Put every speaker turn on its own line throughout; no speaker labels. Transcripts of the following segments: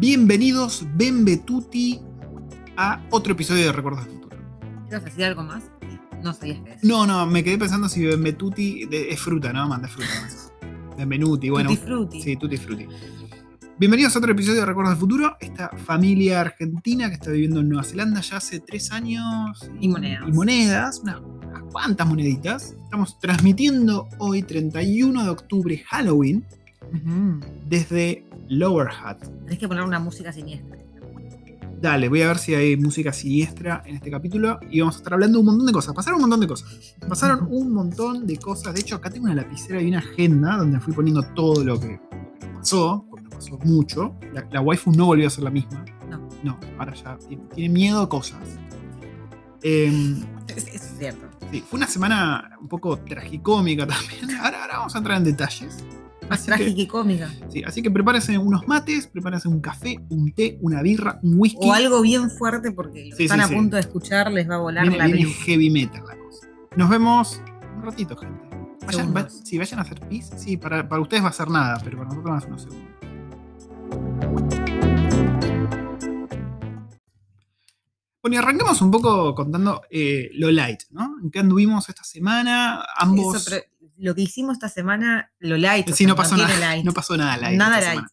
Bienvenidos, Benvetuti, a otro episodio de Recuerdos del Futuro.
¿Quieres decir algo más? No sabías qué es.
No, no, me quedé pensando si Benvetuti de- es fruta, ¿no? Manda fruta. más. Benvenuti, bueno.
Tutti frutti.
Sí, tutti frutti. Bienvenidos a otro episodio de Recuerdos del Futuro. Esta familia argentina que está viviendo en Nueva Zelanda ya hace tres años.
Y monedas.
Y monedas, unas, unas cuantas moneditas. Estamos transmitiendo hoy, 31 de octubre, Halloween, Desde Lower Hat.
Tenés que poner una música siniestra.
Dale, voy a ver si hay música siniestra en este capítulo y vamos a estar hablando un montón de cosas. Pasaron un montón de cosas. Pasaron un montón de cosas. De hecho, acá tengo una lapicera y una agenda donde fui poniendo todo lo que pasó, porque nos pasó mucho. La, la waifu no volvió a ser la misma.
No.
No, ahora ya tiene, miedo a cosas. Em,
es cierto.
sí, fue una semana un poco tragicómica también. Ahora, ahora vamos a entrar en detalles.
Más trágica y cómica.
Sí, así que prepárense unos mates, prepárense un café, un té, una birra, un whisky.
O algo bien fuerte porque lo
Sí,
están
sí,
a punto de escuchar, les va a volar
Viene,
la
viene heavy metal la cosa. Nos vemos un ratito, gente. Vayan, va- sí, vayan a hacer pis. Sí, para, para ustedes va a ser nada, pero para nosotros va a ser unos segundos. Bueno, y arrancamos un poco contando eh, lo light, ¿no? ¿En qué anduvimos esta semana? Ambos.
Eso, pero lo que hicimos esta semana, lo light.
sí, no pasó nada.
light.
No pasó nada light.
Nada light.
semana.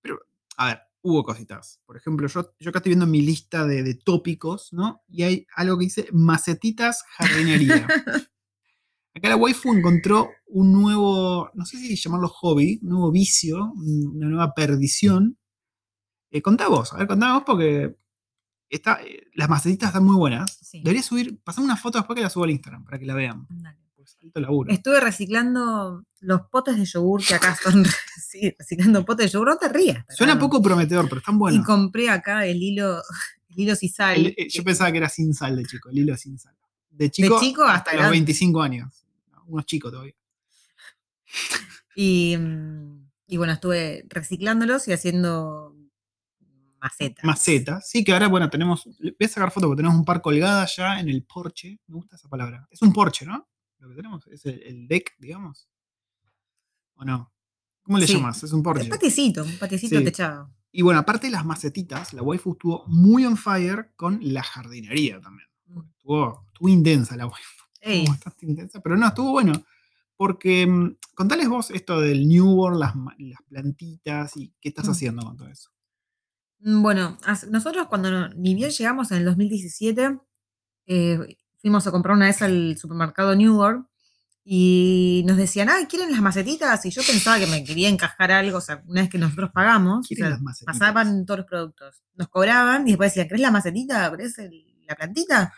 Pero, a ver, hubo cositas. Por ejemplo, yo, yo acá estoy viendo mi lista de, de tópicos, ¿no? Y hay algo que dice macetitas jardinería. Acá la waifu encontró un nuevo, no sé si llamarlo hobby, un nuevo vicio, un- una nueva perdición. Eh, contá vos, a ver, contá vos porque está, eh, las macetitas están muy buenas.
Sí.
Debería subir, pasame una foto después que la subo al Instagram para que la vean.
Dale.
Pues alto laburo.
Estuve reciclando los potes de yogur que acá son. sí, reciclando potes de yogur. No te rías.
Suena poco prometedor, pero están
Y
buenos.
compré acá el hilo, el hilo sisal.
El- eh, yo pensaba que era sin sal de chico, el hilo sin sal. De chico,
chico hasta
los
grande.
25 años. No, Unos chicos todavía.
Y, mm, y bueno, estuve reciclándolos y haciendo macetas.
Macetas. Sí, que ahora, bueno, tenemos. Voy a sacar foto porque tenemos un par colgadas ya en el porche. Me gusta esa palabra. Es un porche, ¿no? Lo que tenemos es el, el deck, digamos. ¿O no? ¿Cómo le
Sí.
llamas? Es un porche.
Un patiecito, un patiecito
Sí.
techado.
Y bueno, aparte de las macetitas, la waifu estuvo muy on fire con la jardinería también. Estuvo, estuvo intensa la waifu. Estuvo bastante intensa, pero no, estuvo bueno. Porque mm, contales vos esto del New World, las, plantitas y qué estás
Mm.
haciendo con todo eso.
mm, bueno, nosotros cuando ni bien llegamos en el 2017, eh, fuimos a comprar una vez al supermercado New World y nos decían, ah, ¿quieren las macetitas? Y yo pensaba que me quería encajar algo, o sea, una vez que nosotros pagamos, o
¿Quieren
sea,
las macetitas?
pasaban todos los productos. Nos cobraban y después decían, ¿querés la macetita? ¿Querés el- la plantita?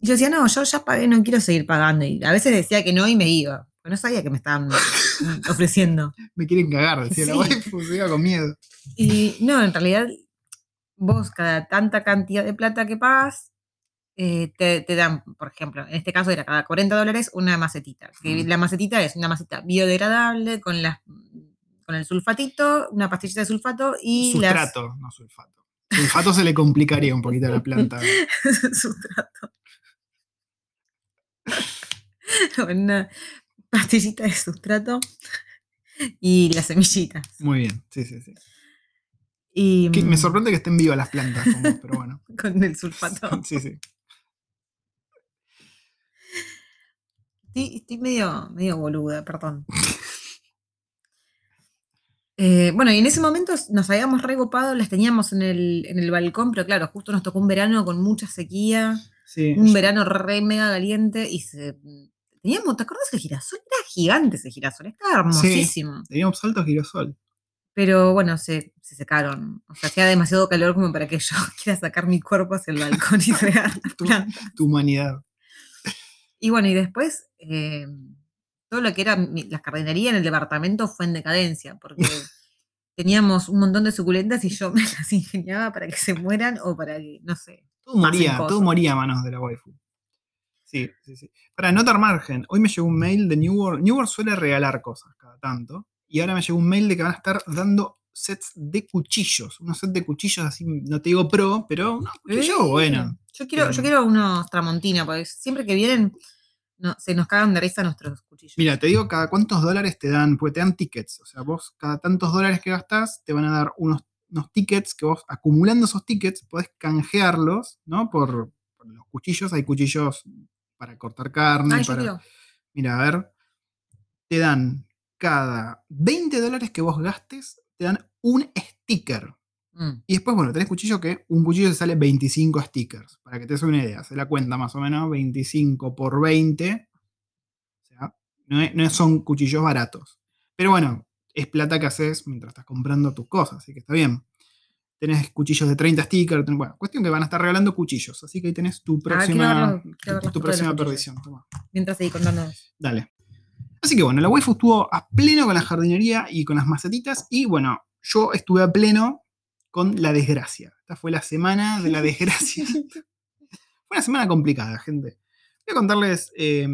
Y yo decía, no, yo ya pagué, no quiero seguir pagando. Y a veces decía que no y me iba. Porque no sabía que me estaban ofreciendo.
Me quieren cagar, decía la
Sí.
waifu, se iba con miedo.
Y no, en realidad, vos cada tanta cantidad de plata que pagas, eh, te, te dan, por ejemplo, en este caso era cada 40 dólares una macetita. Que
Mm.
La macetita es una maceta biodegradable con, las, con el sulfatito, una pastillita de sulfato y las-
Sustrato, no sulfato. Sulfato se le complicaría un poquito a la planta.
sustrato. una pastillita de sustrato y las semillitas.
Muy bien, sí, sí, sí.
Y,
Que me
mm,
sorprende que estén vivas las plantas, como- pero bueno.
Con el sulfato.
Sí, sí.
Estoy, estoy medio, medio boluda, perdón. Eh, bueno, y en ese momento nos habíamos recopado, las teníamos en el, en el balcón, pero claro, justo nos tocó un verano con mucha sequía,
sí.
un verano re mega caliente y se, teníamos, ¿te acuerdas el girasol? Era gigante ese girasol, estaba hermosísimo.
Teníamos altos girosol.
Pero bueno, se, se secaron. O sea, hacía demasiado calor como para que yo quiera sacar mi cuerpo hacia el balcón y regar.
Tu humanidad.
Y bueno, y después eh, todo lo que era la jardinería en el departamento fue en decadencia, porque teníamos un montón de suculentas y yo me las ingeniaba para que se mueran o para que, no sé.
Todo moría,
cosas.
todo moría a manos de la waifu. Sí, sí, sí. Para anotar margen, hoy me llegó un mail de New World. New World suele regalar cosas cada tanto. Y ahora me llegó un mail de que van a estar dando sets de cuchillos. Unos sets de cuchillos así, no te digo pro, pero unos cuchillos
Eh,
bueno.
Yo quiero, yo
Bien.
quiero unos tramontina, porque siempre que vienen no, se nos cagan de risa nuestros cuchillos.
Mira, te digo cada cuántos dólares te dan, porque te dan tickets. O sea, vos cada tantos dólares que gastás te van a dar unos, unos tickets que vos, acumulando esos tickets, podés canjearlos, ¿no? Por, por los cuchillos. Hay cuchillos para cortar carne.
Ay,
para-. Mira, a ver. Te dan cada 20 dólares que vos gastes, te dan un sticker.
Mm.
Y después, bueno, tenés cuchillo que un cuchillo te sale 25 stickers. Para que te des una idea. Se la cuenta más o menos 25 por 20. O sea, no, es- no son cuchillos baratos. Pero bueno, es plata que haces mientras estás comprando tus cosas. Así que está bien. Tenés cuchillos de 30 stickers. ten- Bueno, cuestión que van a estar regalando cuchillos. Así que ahí tenés tu
Ah,
próxima,
verlo-
tu próxima perdición. Toma.
Mientras seguí contando.
Dale. Así que bueno, la waifu estuvo a pleno con la jardinería y con las macetitas. Y bueno, yo estuve a pleno con la desgracia. Esta fue la semana de la desgracia. fue una semana complicada, gente. Voy a contarles eh,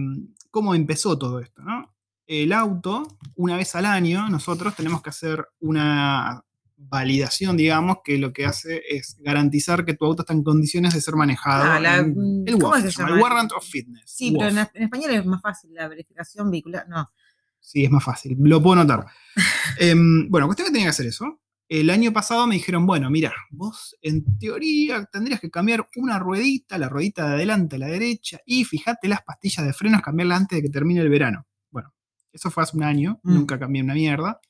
cómo empezó todo esto, ¿no? El auto, una vez al año, nosotros tenemos que hacer una validación, digamos, que lo que hace es garantizar que tu auto está en condiciones de ser manejado.
Ah, la-
en- el
¿cómo se
llama, el Warrant of Fitness.
Sí, pero en, en español es más fácil la verificación vehicular. No.
Sí, es más fácil, lo puedo notar. Em, bueno, cuestión que tenía que hacer eso. El año pasado me dijeron, bueno, mira, vos en teoría tendrías que cambiar una ruedita, la ruedita de adelante a la derecha, y fíjate las pastillas de frenos, cambiarlas antes de que termine el verano. Bueno, eso fue hace un año,
Mm.
nunca cambié una mierda.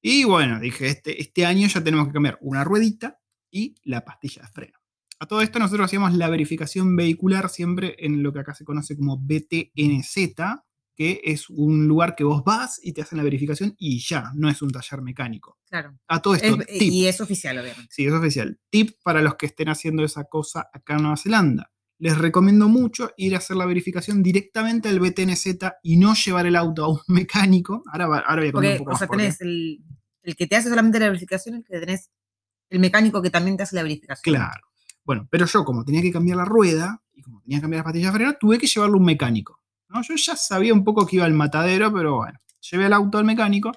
Y bueno, dije, este, este año ya tenemos que cambiar una ruedita y la pastilla de freno. A todo esto nosotros hacíamos la verificación vehicular siempre en lo que acá se conoce como BTNZ, que es un lugar que vos vas y te hacen la verificación y ya, no es un taller mecánico.
Claro.
A todo esto,
Es-
tip,
y es oficial, obviamente.
sí, es oficial. Tip para los que estén haciendo esa cosa acá en Nueva Zelanda. Les recomiendo mucho ir a hacer la verificación directamente al BTNZ y no llevar el auto a un mecánico. Ahora, ahora voy a contar un poco
o
más
sea,
por qué.
tenés el, el que te hace solamente la verificación, el que tenés el mecánico que también te hace la verificación.
Claro. Bueno, pero yo como tenía que cambiar la rueda y como tenía que cambiar las pastillas de freno, tuve que llevarlo a un mecánico. ¿No? Yo ya sabía un poco que iba al matadero, pero bueno, llevé el auto al mecánico.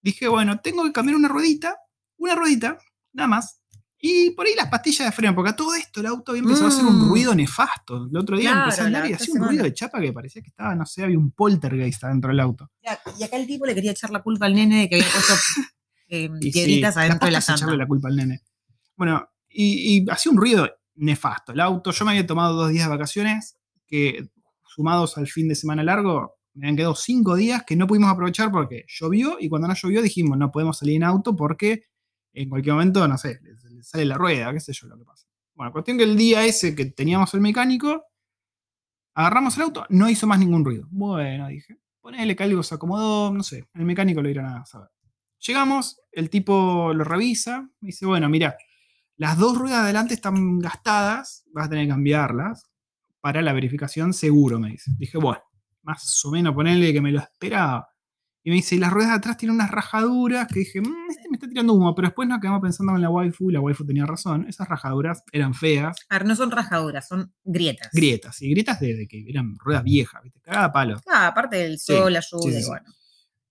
Dije, bueno, tengo que cambiar una ruedita, una ruedita, nada más. Y por ahí las pastillas de freno, porque a todo esto el auto había empezado a hacer un
Mm.
ruido nefasto. El otro día
Claro,
empecé a
la
y hacía un ruido de chapa que parecía que estaba, no sé, había un poltergeist adentro del auto.
Y acá el tipo le quería echar la culpa al nene de que había puesto eh,
sí,
piedritas adentro de la
echarle
llanta.
la culpa al nene. Bueno, y, y hacía un ruido nefasto. El auto, yo me había tomado dos días de vacaciones, que sumados al fin de semana largo, me habían quedado cinco días que no pudimos aprovechar porque llovió y cuando no llovió dijimos no podemos salir en auto porque en cualquier momento, no sé, le sale la rueda, qué sé yo lo que pasa. Bueno, cuestión que el día ese que teníamos el mecánico, agarramos el auto, no hizo más ningún ruido. Bueno, dije, ponele que algo se acomodó, no sé, el mecánico lo irán a saber. Llegamos, el tipo lo revisa, me dice, bueno, mira, las dos ruedas de adelante están gastadas, vas a tener que cambiarlas para la verificación seguro, me dice. Dije, bueno, más o menos ponerle que me lo esperaba. Y me dice, y las ruedas de atrás tienen unas rajaduras que dije, "Mm, este me está tirando humo, pero después nos quedamos pensando en la waifu y la waifu tenía razón. Esas rajaduras eran feas,
A ver, no son rajaduras, son grietas.
grietas, y grietas de, de que eran ruedas viejas, ¿viste? Cagada a palo.
Ah, aparte del
Sí,
sol, la lluvia,
sí,
y
sí.
bueno.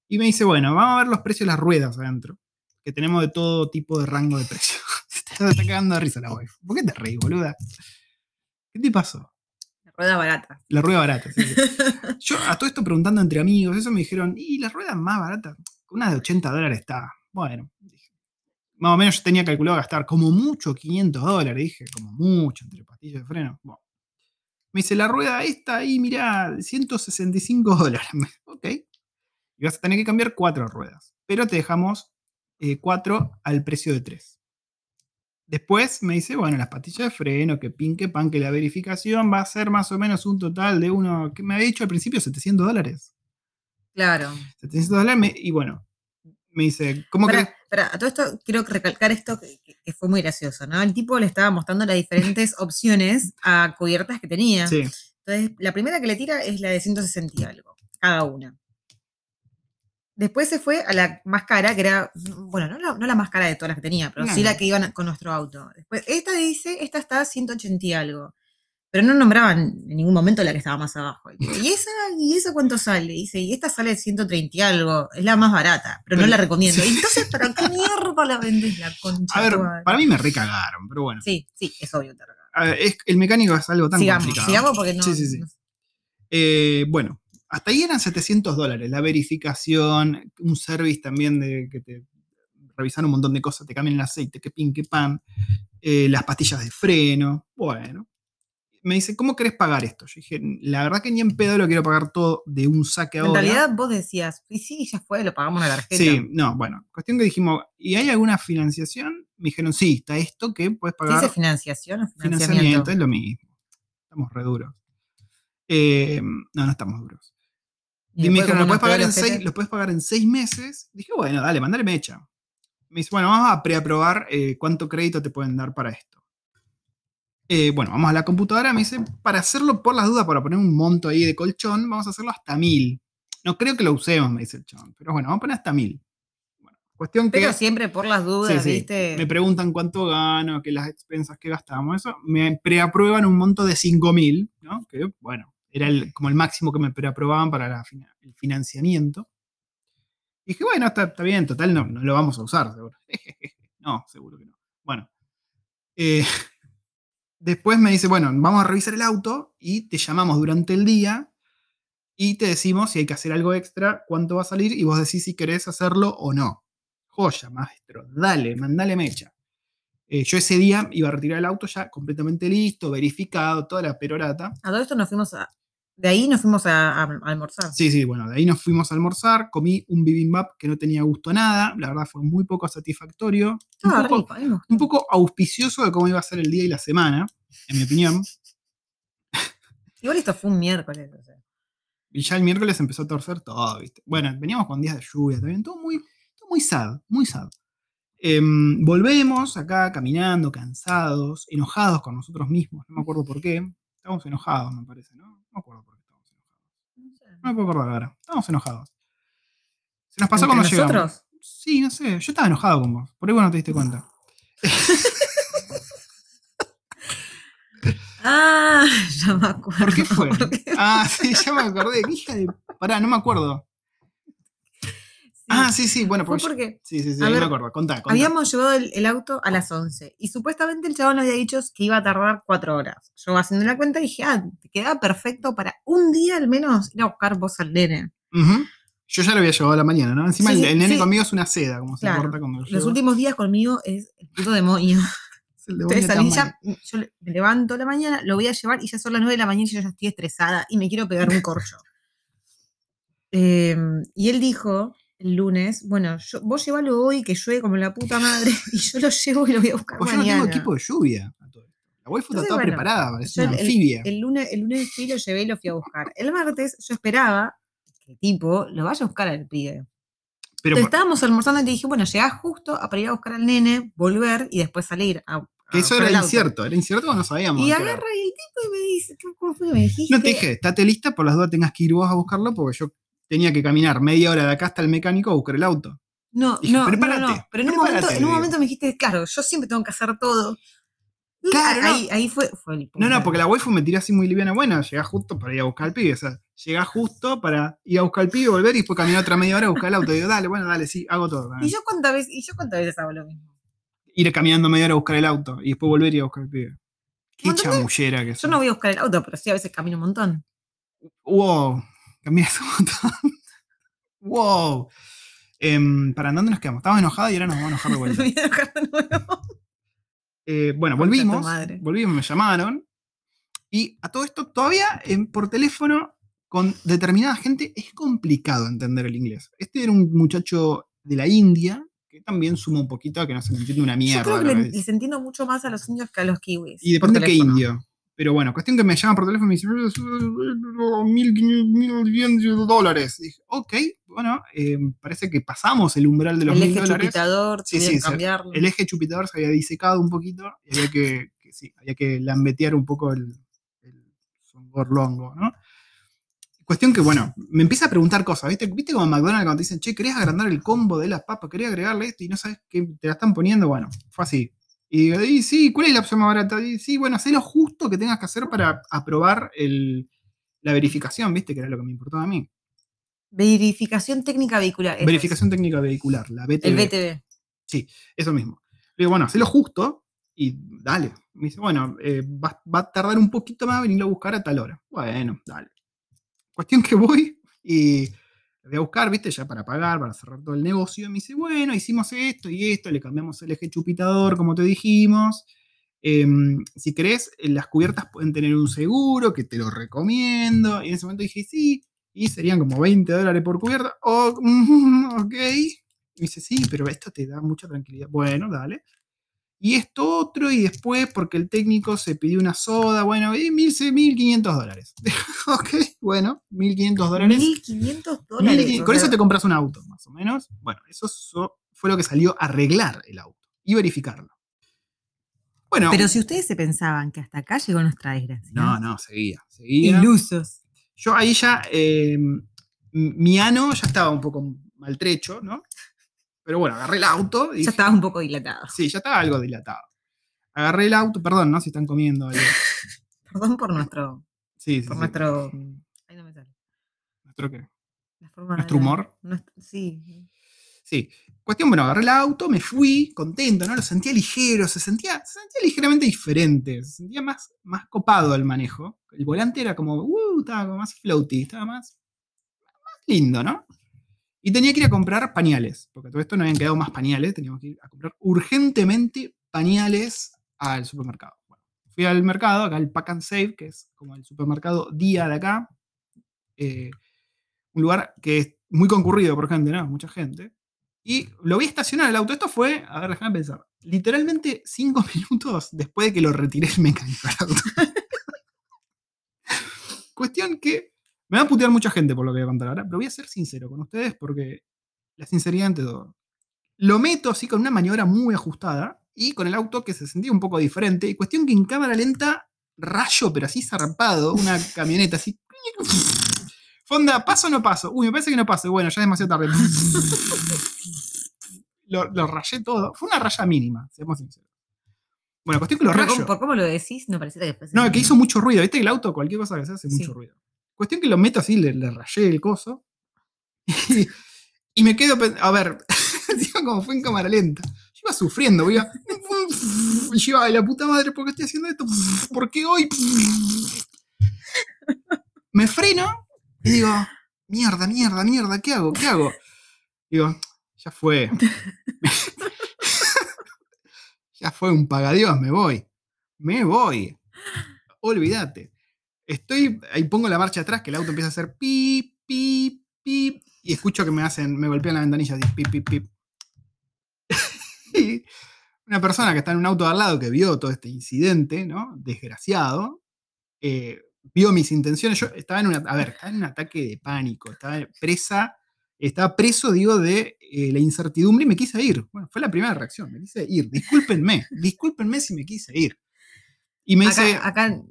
Y me dice, bueno, vamos a ver los precios de las ruedas adentro. Que tenemos de todo tipo de rango de precio. Se está cagando de risa la waifu. ¿Por qué te reís, boluda? ¿Qué te pasó?
La rueda barata.
La rueda barata. sí, sí. Yo a todo esto preguntando entre amigos, eso me dijeron, y la rueda más barata, una de 80 dólares está. Bueno, dije, más o menos yo tenía calculado gastar como mucho 500 dólares, dije, como mucho entre pastillas de freno. Bueno. Me dice, la rueda esta ahí, mirá, 165 dólares. ok. Y vas a tener que cambiar cuatro ruedas, pero te dejamos eh, cuatro al precio de tres. Después me dice, bueno, las pastillas de freno, que pin, que pan, que la verificación va a ser más o menos un total de uno, que me había dicho al principio 700 dólares.
Claro.
700 dólares, me- y bueno, me dice, ¿cómo que
pará, a todo esto quiero recalcar esto que, que- que fue muy gracioso, ¿no? El tipo le estaba mostrando las diferentes opciones a cubiertas que tenía.
Sí,
Entonces, la primera que le tira es la de 160 y algo, cada una. Después se fue a la más cara, que era, bueno, no la, no la más cara de todas las que tenía, pero sí la que iban con nuestro auto. Después, esta dice, esta está a 180 y algo. Pero no nombraban en ningún momento la que estaba más abajo. ¿Y esa, ¿Y esa cuánto sale? Dice, y esta sale 130 y algo. Es la más barata, pero no la recomiendo.
sí.
¿Y entonces para qué mierda la vendes la concha?
a ver, para mí me recagaron, pero bueno.
Sí, sí, es obvio. te.
A ver, es- el mecánico es algo tan
Sigamos,
complicado.
sigamos porque no.
Sí, sí, sí.
no-
Eh, bueno, hasta ahí eran 700 dólares. La verificación, un service también de que te revisar un montón de cosas, te cambian el aceite, que pin, que pan, eh, las pastillas de freno. Bueno. Me dice, ¿cómo querés pagar esto? Yo dije, la verdad que ni en pedo lo quiero pagar todo de un saque
En
ahora.
realidad vos decías, y sí, ya fue, lo pagamos una tarjeta.
Sí, no, bueno. Cuestión que dijimos, ¿y hay alguna financiación? Me dijeron, sí, está esto que puedes
¿Se
pagar.
dice financiación o financiamiento?
financiamiento, es lo mismo. Estamos re duros. Eh, no, no estamos duros.
Y
Y, me dijeron, ¿lo puedes, pagar en seis, lo puedes pagar en seis meses? Dije, bueno, dale, mandale mecha. Me dice, bueno, vamos a preaprobar eh, cuánto crédito te pueden dar para esto. Eh, bueno, vamos a la computadora. Me dice, para hacerlo por las dudas, para poner un monto ahí de colchón, vamos a hacerlo hasta mil. No creo que lo usemos, me dice el chabón. Pero bueno, vamos a poner hasta mil. Bueno, cuestión que.
Pero siempre por las dudas,
Sí, sí.
¿viste?
Me preguntan cuánto gano, que las expensas que gastamos, eso. Me preaprueban un monto de 5.000, ¿no? Que, bueno, era el- como el máximo que me preaprobaban para el financiamiento. Y dije, bueno, está, está bien, total, no, no lo vamos a usar, seguro. no, seguro que no. Bueno. eh, después me dice, bueno, vamos a revisar el auto y te llamamos durante el día y te decimos si hay que hacer algo extra, cuánto va a salir y vos decís si querés hacerlo o no. Joya, maestro, dale, mandale mecha. Eh, yo ese día iba a retirar el auto ya completamente listo, verificado, toda la perorata.
A todo esto nos fuimos a. De ahí nos fuimos a, almorzar.
Sí, sí, bueno, de ahí nos fuimos a almorzar, comí un bibimbap que no tenía gusto a nada, la verdad fue muy poco satisfactorio, un
Estaba
poco,
rico, a mí me gustó.
un poco auspicioso de cómo iba a ser el día y la semana, en mi opinión.
Igual esto fue un miércoles. o sea.
Y ya el miércoles empezó a torcer todo, ¿viste? Bueno, veníamos con días de lluvia también, todo muy, todo muy sad, muy sad. Em, volvemos acá caminando, cansados, enojados con nosotros mismos, no me acuerdo por qué. Estábamos enojados, me parece, ¿no? No me acuerdo por qué estábamos enojados.
No sé.
No me puedo acordar ahora. Estábamos enojados. Se nos pasó
¿Entre
cuando llegamos.
nosotros?
Sí, no sé. Yo estaba enojado con vos. Por ahí vos no te diste cuenta.
Ah, ya me acuerdo.
¿Por qué fue? Ah, sí, ya me acordé. ¿Qué hija de. Pará, no me acuerdo. Ah, sí, sí, bueno,
Fue
porque. yo-
porque
Sí, sí, sí,
a
ahí
ver,
me acuerdo. Contá, contá.
habíamos llevado el, el auto a las 11 y supuestamente el chabón había dicho que iba a tardar cuatro horas. Yo haciendo la cuenta dije, ah, te quedaba perfecto para un día al menos ir a buscar vos al nene.
Yo ya lo había llevado a la mañana, ¿no? Encima
Sí,
el, el nene
sí.
conmigo es una seda, como se
Claro.
corta cuando lo
Los
llevo.
últimos días conmigo es el puto demonio. Entonces salí
Tamayo.
ya, yo le- me levanto a la mañana, lo voy a llevar y ya son las 9 de la mañana y yo ya estoy estresada y me quiero pegar un corcho. Eh, y él dijo el lunes, bueno, yo, vos llévalo hoy que llueve como la puta madre y yo lo llevo y lo voy a buscar
Pues yo no
mañana.
tengo equipo de lluvia. La waifu está toda
bueno,
preparada, parece una
el- el,
anfibia.
el lunes, el lunes fui, lo llevé y lo fui a buscar. El martes yo esperaba que tipo lo vaya a buscar al pibe.
Pero
Entonces
por-
estábamos almorzando y te dije, bueno, llegás justo a para ir a buscar al nene, volver y después salir a.
que eso era
el
incierto. Era incierto no sabíamos.
Y agarra y el tipo y me dice, ¿qué- ¿cómo fue que me dijiste?
No te dije, estate lista, por las dudas tengas que ir vos a buscarlo, porque yo tenía que caminar media hora de acá hasta el mecánico a buscar el auto.
No,
Dije,
no, no,
prepárate,
no, Pero en un, momento, en
le
un
digo.
momento me dijiste, claro, yo siempre tengo que hacer todo. Y
Claro,
ahí, ahí fue, fue el
No, no, porque la waifu me tiró así muy liviana. Bueno, llegás justo para ir a buscar al pibe. O sea, llegás justo para ir a buscar al pibe, volver y después caminar otra media hora a buscar el auto. digo, dale, bueno, dale, sí, hago todo.
¿Y yo cuántas veces, y yo cuántas veces hago lo mismo?
Ir caminando media hora a buscar el auto y después volver y ir a buscar al pibe. Qué chamullera que
Yo no voy a buscar el auto, pero sí a veces camino un montón.
Wow, caminas un montón. wow. Em, ¿Para dónde nos quedamos? Estábamos enojados y ahora nos vamos a enojar de
Me
vuelta.
voy a enojar de nuevo.
Eh, bueno,
Concha
volvimos. Volvimos, me llamaron. Y a todo esto, todavía em, por teléfono, con determinada gente, es complicado entender el inglés. Este era un muchacho de la India, que también suma un poquito a que no se me entiende una
Yo
mierda.
creo que les entiendo mucho más a los indios que a los kiwis.
Y depende de qué indio. Pero bueno, cuestión que me llaman por teléfono y me dicen, mil, dólares. Y dije, ok, bueno, eh, parece que pasamos el umbral de los
El
mil
eje
dólares.
chupitador,
Sí,
tuvieron
sí, se-
cambiarlo.
El eje chupitador se había disecado un poquito y había que, que sí, había que lambetear un poco el, el songorlongo, ¿no? Cuestión que, bueno, me empieza a preguntar cosas, ¿viste? ¿Viste como en McDonald's cuando te dicen, che, ¿querés agrandar el combo de las papas? ¿Querés agregarle esto? Y no sabes qué te la están poniendo, bueno, fue así. Y y sí, ¿cuál es la opción más barata? Y sí, bueno, hacé lo justo que tengas que hacer para aprobar el- la verificación, ¿viste? Que era lo que me importaba a mí.
Verificación técnica vehicular. es.
Verificación técnica vehicular, la BTV.
El BTV.
Eso mismo. Le digo, bueno, hacelo justo y dale. Me dice, bueno, eh, va, va a tardar un poquito más venirlo a buscar a tal hora. Bueno, dale. Cuestión que voy y voy a buscar, viste, ya para pagar, para cerrar todo el negocio. Me dice, bueno, hicimos esto y esto, le cambiamos el eje chupitador, como te dijimos. Em, si querés, las cubiertas pueden tener un seguro, que te lo recomiendo. Y en ese momento dije, sí, y serían como 20 dólares por cubierta. Oh, ok. Y dice, sí, pero esto te da mucha tranquilidad. Bueno, dale. Y esto otro, y después, porque el técnico se pidió una soda, bueno, y 1500 dólares. ok, bueno, 1500 dólares.
1500 dólares.
con eso te compras un auto, más o menos. Bueno, eso fue lo que salió a arreglar el auto y verificarlo.
Bueno. Pero si ustedes se pensaban que hasta acá llegó nuestra desgracia.
No, no, seguía, seguía.
Ilusos.
Yo ahí ya, eh, mi ano ya estaba un poco maltrecho, ¿no? Pero bueno, agarré el auto.
Y ya estaba un poco dilatado.
Sí, ya estaba algo dilatado. Agarré el auto, perdón, ¿no? Si están comiendo algo.
perdón por nuestro.
Sí, sí.
Por nuestro. Ahí no me sale.
¿Nuestro qué? ¿Nuestro humor?
sí.
Sí. Cuestión, bueno, agarré el auto, me fui contento, ¿no? Lo sentía ligero, se sentía, se sentía ligeramente diferente, se sentía más, más copado el manejo. El volante era como, uh, estaba como más floaty, estaba más, más lindo, ¿no? Y tenía que ir a comprar pañales, porque todo esto no habían quedado más pañales, teníamos que ir a comprar urgentemente pañales al supermercado. Fui al mercado, acá el Pack and Save, que es como el supermercado día de acá, eh, un lugar que es muy concurrido por gente, ¿no? Mucha gente. Y lo vi estacionar el auto. Esto fue, a ver, déjame pensar, literalmente cinco minutos después de que lo retiré el mecánico al auto. Cuestión que me va a putear mucha gente por lo que voy a contar ahora, pero voy a ser sincero con ustedes porque la sinceridad ante todo. Lo meto así con una maniobra muy ajustada y con el auto que se sentía un poco diferente. Y cuestión que en cámara lenta, rayo, pero así zarpado, una camioneta así. Fonda, ¿paso o no paso? Uy, me parece que no paso. Bueno, ya es demasiado tarde. lo, rayé todo. Fue una raya mínima, seamos sinceros. Bueno, cuestión que lo rayo.
Por cómo lo decís, no parece que
No, que hizo mucho ruido. ¿Viste? El auto, cualquier cosa que se hace, mucho ruido. Cuestión que lo meto así, le, rayé el coso. Y, me quedo, a ver, como fue en cámara lenta. Yo iba sufriendo, iba, y yo iba, la puta madre, ¿por qué estoy haciendo esto? ¿Por qué hoy? Me freno y digo, mierda, mierda, mierda, ¿qué hago? ¿Qué hago? Digo, ya fue. ya fue un pagadios, me voy. Me voy. Olvídate. Estoy, ahí pongo la marcha atrás, que el auto empieza a hacer pip, pip, pip, y escucho que me hacen, me golpean la ventanilla así, pip, pip, pip. y una persona que está en un auto al lado que vio todo este incidente, ¿no? Desgraciado, eh, vio mis intenciones. Yo estaba en una, a ver, en un ataque de pánico, estaba presa, estaba preso, digo, de eh, la incertidumbre y me quise ir. Bueno, fue la primera reacción, me quise ir. Discúlpenme, discúlpenme si me quise ir.
Y me dice. Acá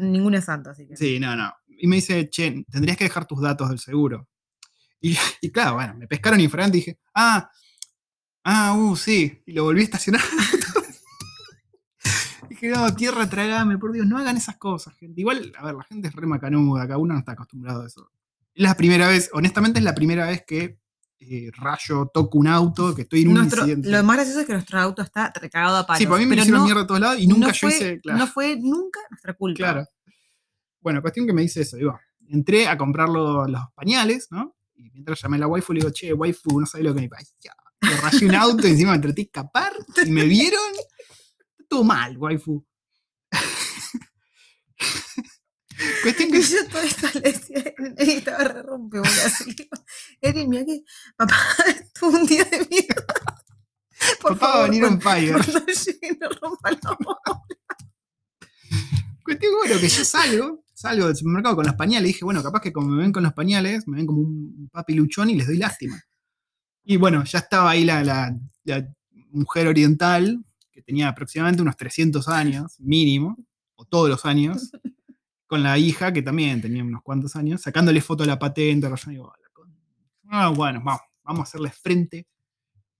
ninguno es santo, así que.
Sí, no, no. Y me dice, che, tendrías que dejar tus datos del seguro. Y, claro, bueno, me pescaron infragante y dije, ah, ah, uh, sí. Y lo volví a estacionar. dije, no, tierra, tragame, por Dios, no hagan esas cosas, gente. Igual, a ver, la gente es re macanuda, cada uno no está acostumbrado a eso. Es la primera vez, honestamente, es la primera vez que eh, rayo, toco un auto, que estoy en un incidente.
Lo más gracioso es que nuestro auto está recagado a palos.
Sí, para mí me hicieron mierda a todos lados y nunca yo hice.
No fue nunca nuestra culpa.
Claro. Bueno, cuestión que me dice eso, digo, entré a comprar los, pañales, ¿no? Y mientras llamé a la waifu, le digo, che, waifu, no sabes lo que me pasa. Me rayé un auto y encima me traté de escapar y me vieron. Todo mal, waifu.
Cuestión que yo todo esto le decía, y estaba re rompe así. Eri, mira que papá tuvo un día de miedo.
Por papá favor, va a venir un fire.
Cuando llegue no rompa la
Cuestión bueno, que yo salgo, salgo del supermercado con los pañales y dije, bueno, capaz que como me ven con los pañales, me ven como un papi luchón y les doy lástima. Y bueno, ya estaba ahí la, la, la mujer oriental, que tenía aproximadamente unos 300 años, mínimo, o todos los años, con la hija, que también tenía unos cuantos años, sacándole foto a la patente, digo, ah, bueno, vamos, vamos a hacerle frente.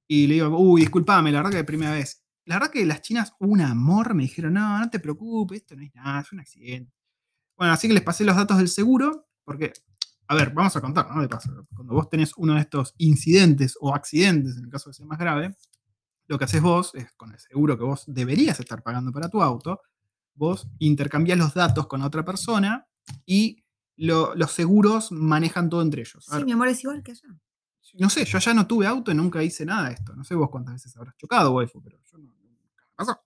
Y le digo, uy, disculpame, la verdad que es la primera vez. La verdad que las chinas, un amor, me dijeron, no, no te preocupes, esto no es nada, es un accidente. Bueno, así que les pasé los datos del seguro, porque, a ver, vamos a contar, ¿no? De paso, cuando vos tenés uno de estos incidentes o accidentes, en el caso de ser más grave, lo que haces vos es, con el seguro que vos deberías estar pagando para tu auto, vos intercambias los datos con otra persona y lo- los seguros manejan todo entre ellos. A
Sí,
ver,
mi amor, es igual que allá.
no sé, yo allá no tuve auto y nunca hice nada de esto. No sé vos cuántas veces habrás chocado, waifu, pero yo no. nunca pasó.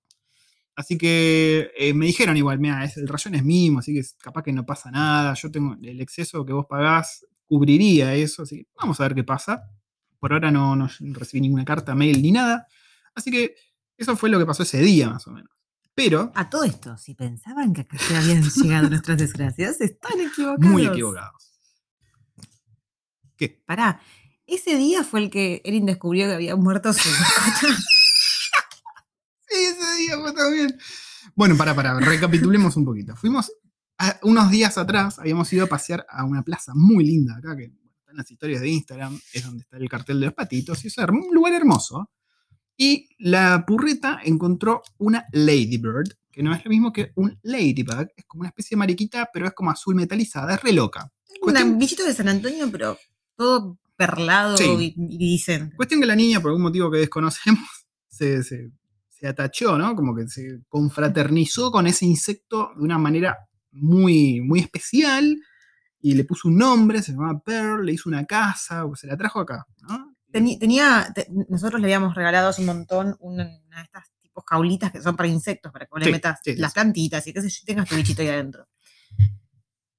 Así que eh, me dijeron igual, mira, el rayón es mínimo, así que capaz que no pasa nada. Yo tengo el exceso que vos pagás, cubriría eso. Así que vamos a ver qué pasa. Por ahora no, no recibí ninguna carta, mail ni nada. Así que eso fue lo que pasó ese día, más o menos. Pero,
A todo esto, si pensaban que acá se habían llegado nuestras desgracias, están equivocados.
muy equivocados. ¿Qué?
Pará, ese día fue el que Erin descubrió que había muerto su mascota.
Sí, ese día fue también. Bueno, para, para, recapitulemos un poquito. Fuimos a- unos días atrás, habíamos ido a pasear a una plaza muy linda acá, que bueno, está en las historias de Instagram, es donde está el cartel de los patitos, y es un lugar hermoso. Y la purreta encontró una ladybird, que no es lo mismo que un ladybug, es como una especie de mariquita, pero es como azul metalizada, es re loca. Cuestión-
Un bichito de San Antonio, pero todo perlado
Sí.
y, dicen.
Cuestión que la niña, por algún motivo que desconocemos, se, se, se atachó, ¿no? Como que se confraternizó con ese insecto de una manera muy, muy especial y le puso un nombre, se llamaba Pearl, le hizo una casa, se la trajo acá, ¿no?
Tenía, te- nosotros le habíamos regalado hace un montón una, una de estas tipos jaulitas que son para insectos, para que vos
Sí,
le metas
sí,
las plantitas y qué sé yo, tengas tu bichito ahí adentro.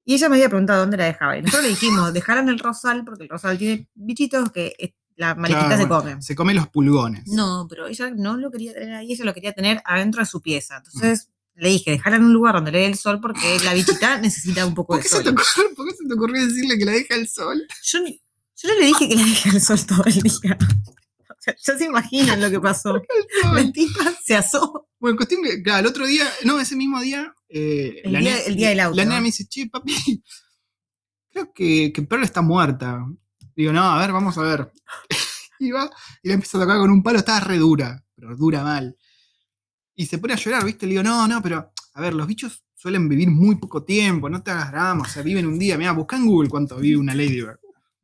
Y ella me había preguntado dónde la dejaba. Y nosotros le dijimos, dejar en el rosal, porque el rosal tiene bichitos que eh, la mariquita
Claro,
se
bueno,
come.
Se come los pulgones.
No, pero ella no lo quería tener ahí, ella lo quería tener adentro de su pieza. Entonces le dije, dejarla en un lugar donde le dé el sol porque la bichita necesita un poco
¿Por
de
se
sol.
te ocurrió, por qué se te ocurrió decirle que la deja al sol?
Yo, yo no le dije que la deje al sol todo el día. O sea, ya se imaginan lo que pasó. La tipa se asó.
Bueno, cuestión que, claro, el otro día, no, ese mismo día. eh,
El
la
día-
nena-
el día del auto.
La nena me dice, che, papi, creo que, que Pearl está muerta. Digo, no, a ver, vamos a ver. y va, y la empieza a tocar con un palo, estaba re dura, pero dura mal. Y se pone a llorar, ¿viste? Le digo, no, no, pero, a ver, los bichos suelen vivir muy poco tiempo, no te hagas drama, o sea, viven un día. Mira, busca en Google cuánto vive una Ladybird.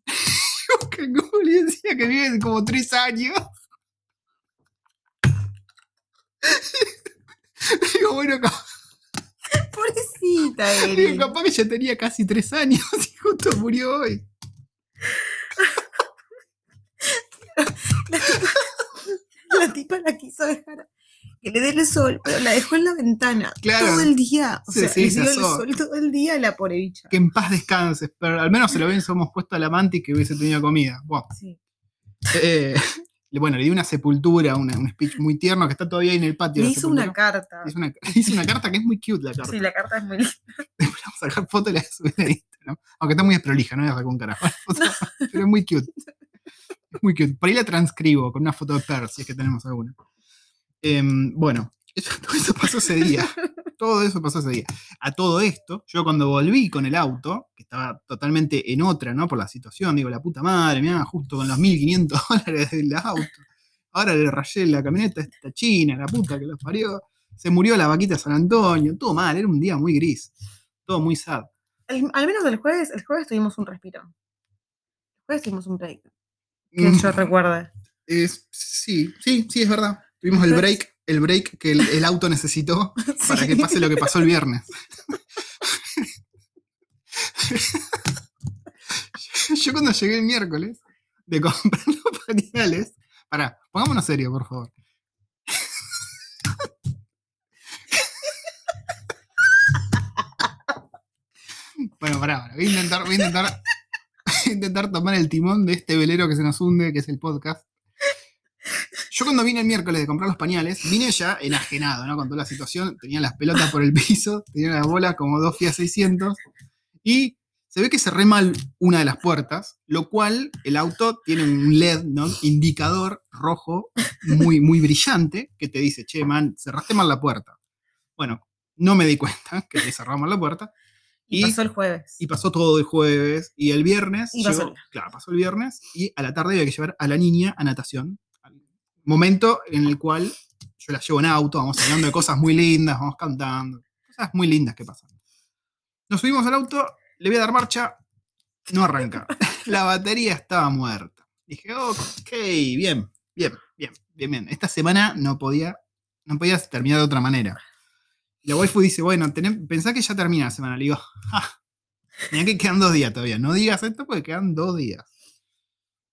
decía que viven como tres años. Digo, bueno, capaz,
Pobrecita
digo,
Erin.
capaz que ya tenía casi tres años y justo murió hoy.
La tipa la quiso dejar que le dé el sol, pero la dejó en la ventana
Claro.
todo el día. O
Sí,
sea,
sí,
le dio el sol todo el día a la pobre bicha.
Que en paz descanses, pero al menos se lo hubiésemos puesto a la mantis que hubiese tenido comida.
Sí.
eh, le- bueno, le di una sepultura, una- un speech muy tierno que está todavía ahí en el patio.
Le hizo una carta.
Hizo una, hizo una carta que es muy cute la carta.
Sí, la carta es muy linda.
Vamos a sacar foto y la subir a Instagram. Aunque está muy desprolija, no voy a sacar un carajo. Pero es muy cute. Es muy cute. Por ahí la transcribo con una foto de Per, si es que tenemos alguna. Em, bueno, eso, todo eso pasó ese día. Todo eso pasó ese día. A todo esto, yo cuando volví con el auto, que estaba totalmente en otra, ¿no? Por la situación, digo, la puta madre, mira, justo con los 1500 dólares del auto. Ahora le rayé la camioneta a esta china, la puta que los parió. Se murió la vaquita San Antonio, todo mal, era un día muy gris. Todo muy sad.
El- al menos el jueves, el jueves tuvimos un respiro. El jueves tuvimos un break. Que
Mm,
yo recuerde.
es- sí, sí, sí, es verdad. Tuvimos el break, el break que el, el auto necesitó para
Sí.
que pase lo que pasó el viernes. Yo cuando llegué el miércoles de comprar los pañales. Pará, pongámonos serio, por favor. Bueno, pará, pará, voy a intentar, voy a intentar, voy a intentar tomar el timón de este velero que se nos hunde, que es el podcast. Yo cuando vine el miércoles de comprar los pañales, vine ya enajenado, ¿no? Con toda la situación, tenía las pelotas por el piso, tenía las bolas como dos Fiat 600, y se ve que cerré mal una de las puertas, lo cual el auto tiene un LED, ¿no? Indicador rojo muy, muy brillante que te dice, che, man, cerraste mal la puerta. Bueno, no me di cuenta que te cerramos la puerta.
Y,
Y-
pasó el jueves.
Y pasó todo el jueves. Y el viernes.
Y pasó
llegó-
el-
claro, pasó el viernes. Y a la tarde había que llevar a la niña a natación. Momento en el cual yo la llevo en auto, vamos hablando de cosas muy lindas, vamos cantando. Cosas muy lindas que pasan. Nos subimos al auto, le voy a dar marcha, no arranca. la batería estaba muerta. Dije, ok, bien, bien, bien, bien, bien. Esta semana no podía, no podía terminar de otra manera. La waifu dice, bueno, tené- pensá que ya termina la semana. Le digo, "Ah, Tenía que quedan dos días todavía. No digas esto porque quedan dos días.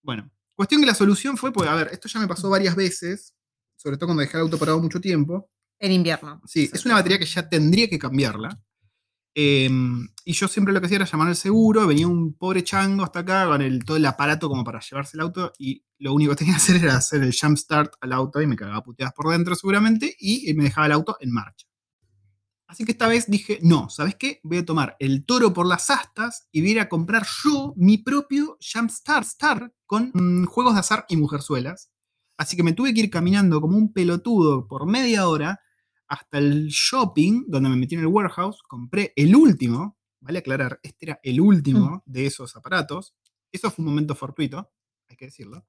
Bueno, cuestión que la solución fue, pues, a ver, esto ya me pasó varias veces, sobre todo cuando dejé el auto parado mucho tiempo.
En invierno.
Sí, es una batería que ya tendría que cambiarla. Em, y yo siempre lo que hacía era llamar al seguro, venía un pobre chango hasta acá con el, todo el aparato como para llevarse el auto y lo único que tenía que hacer era hacer el jump start al auto y me cagaba puteadas por dentro seguramente y me dejaba el auto en marcha. Así que esta vez dije, no, ¿sabes qué? Voy a tomar el toro por las astas y voy a ir a comprar yo mi propio Jump Start Star con mm, juegos de azar y mujerzuelas. Así que me tuve que ir caminando como un pelotudo por media hora hasta el shopping, donde me metí en el warehouse, compré el último, vale aclarar, este era el último
Mm.
de esos aparatos. Eso fue un momento fortuito, hay que decirlo.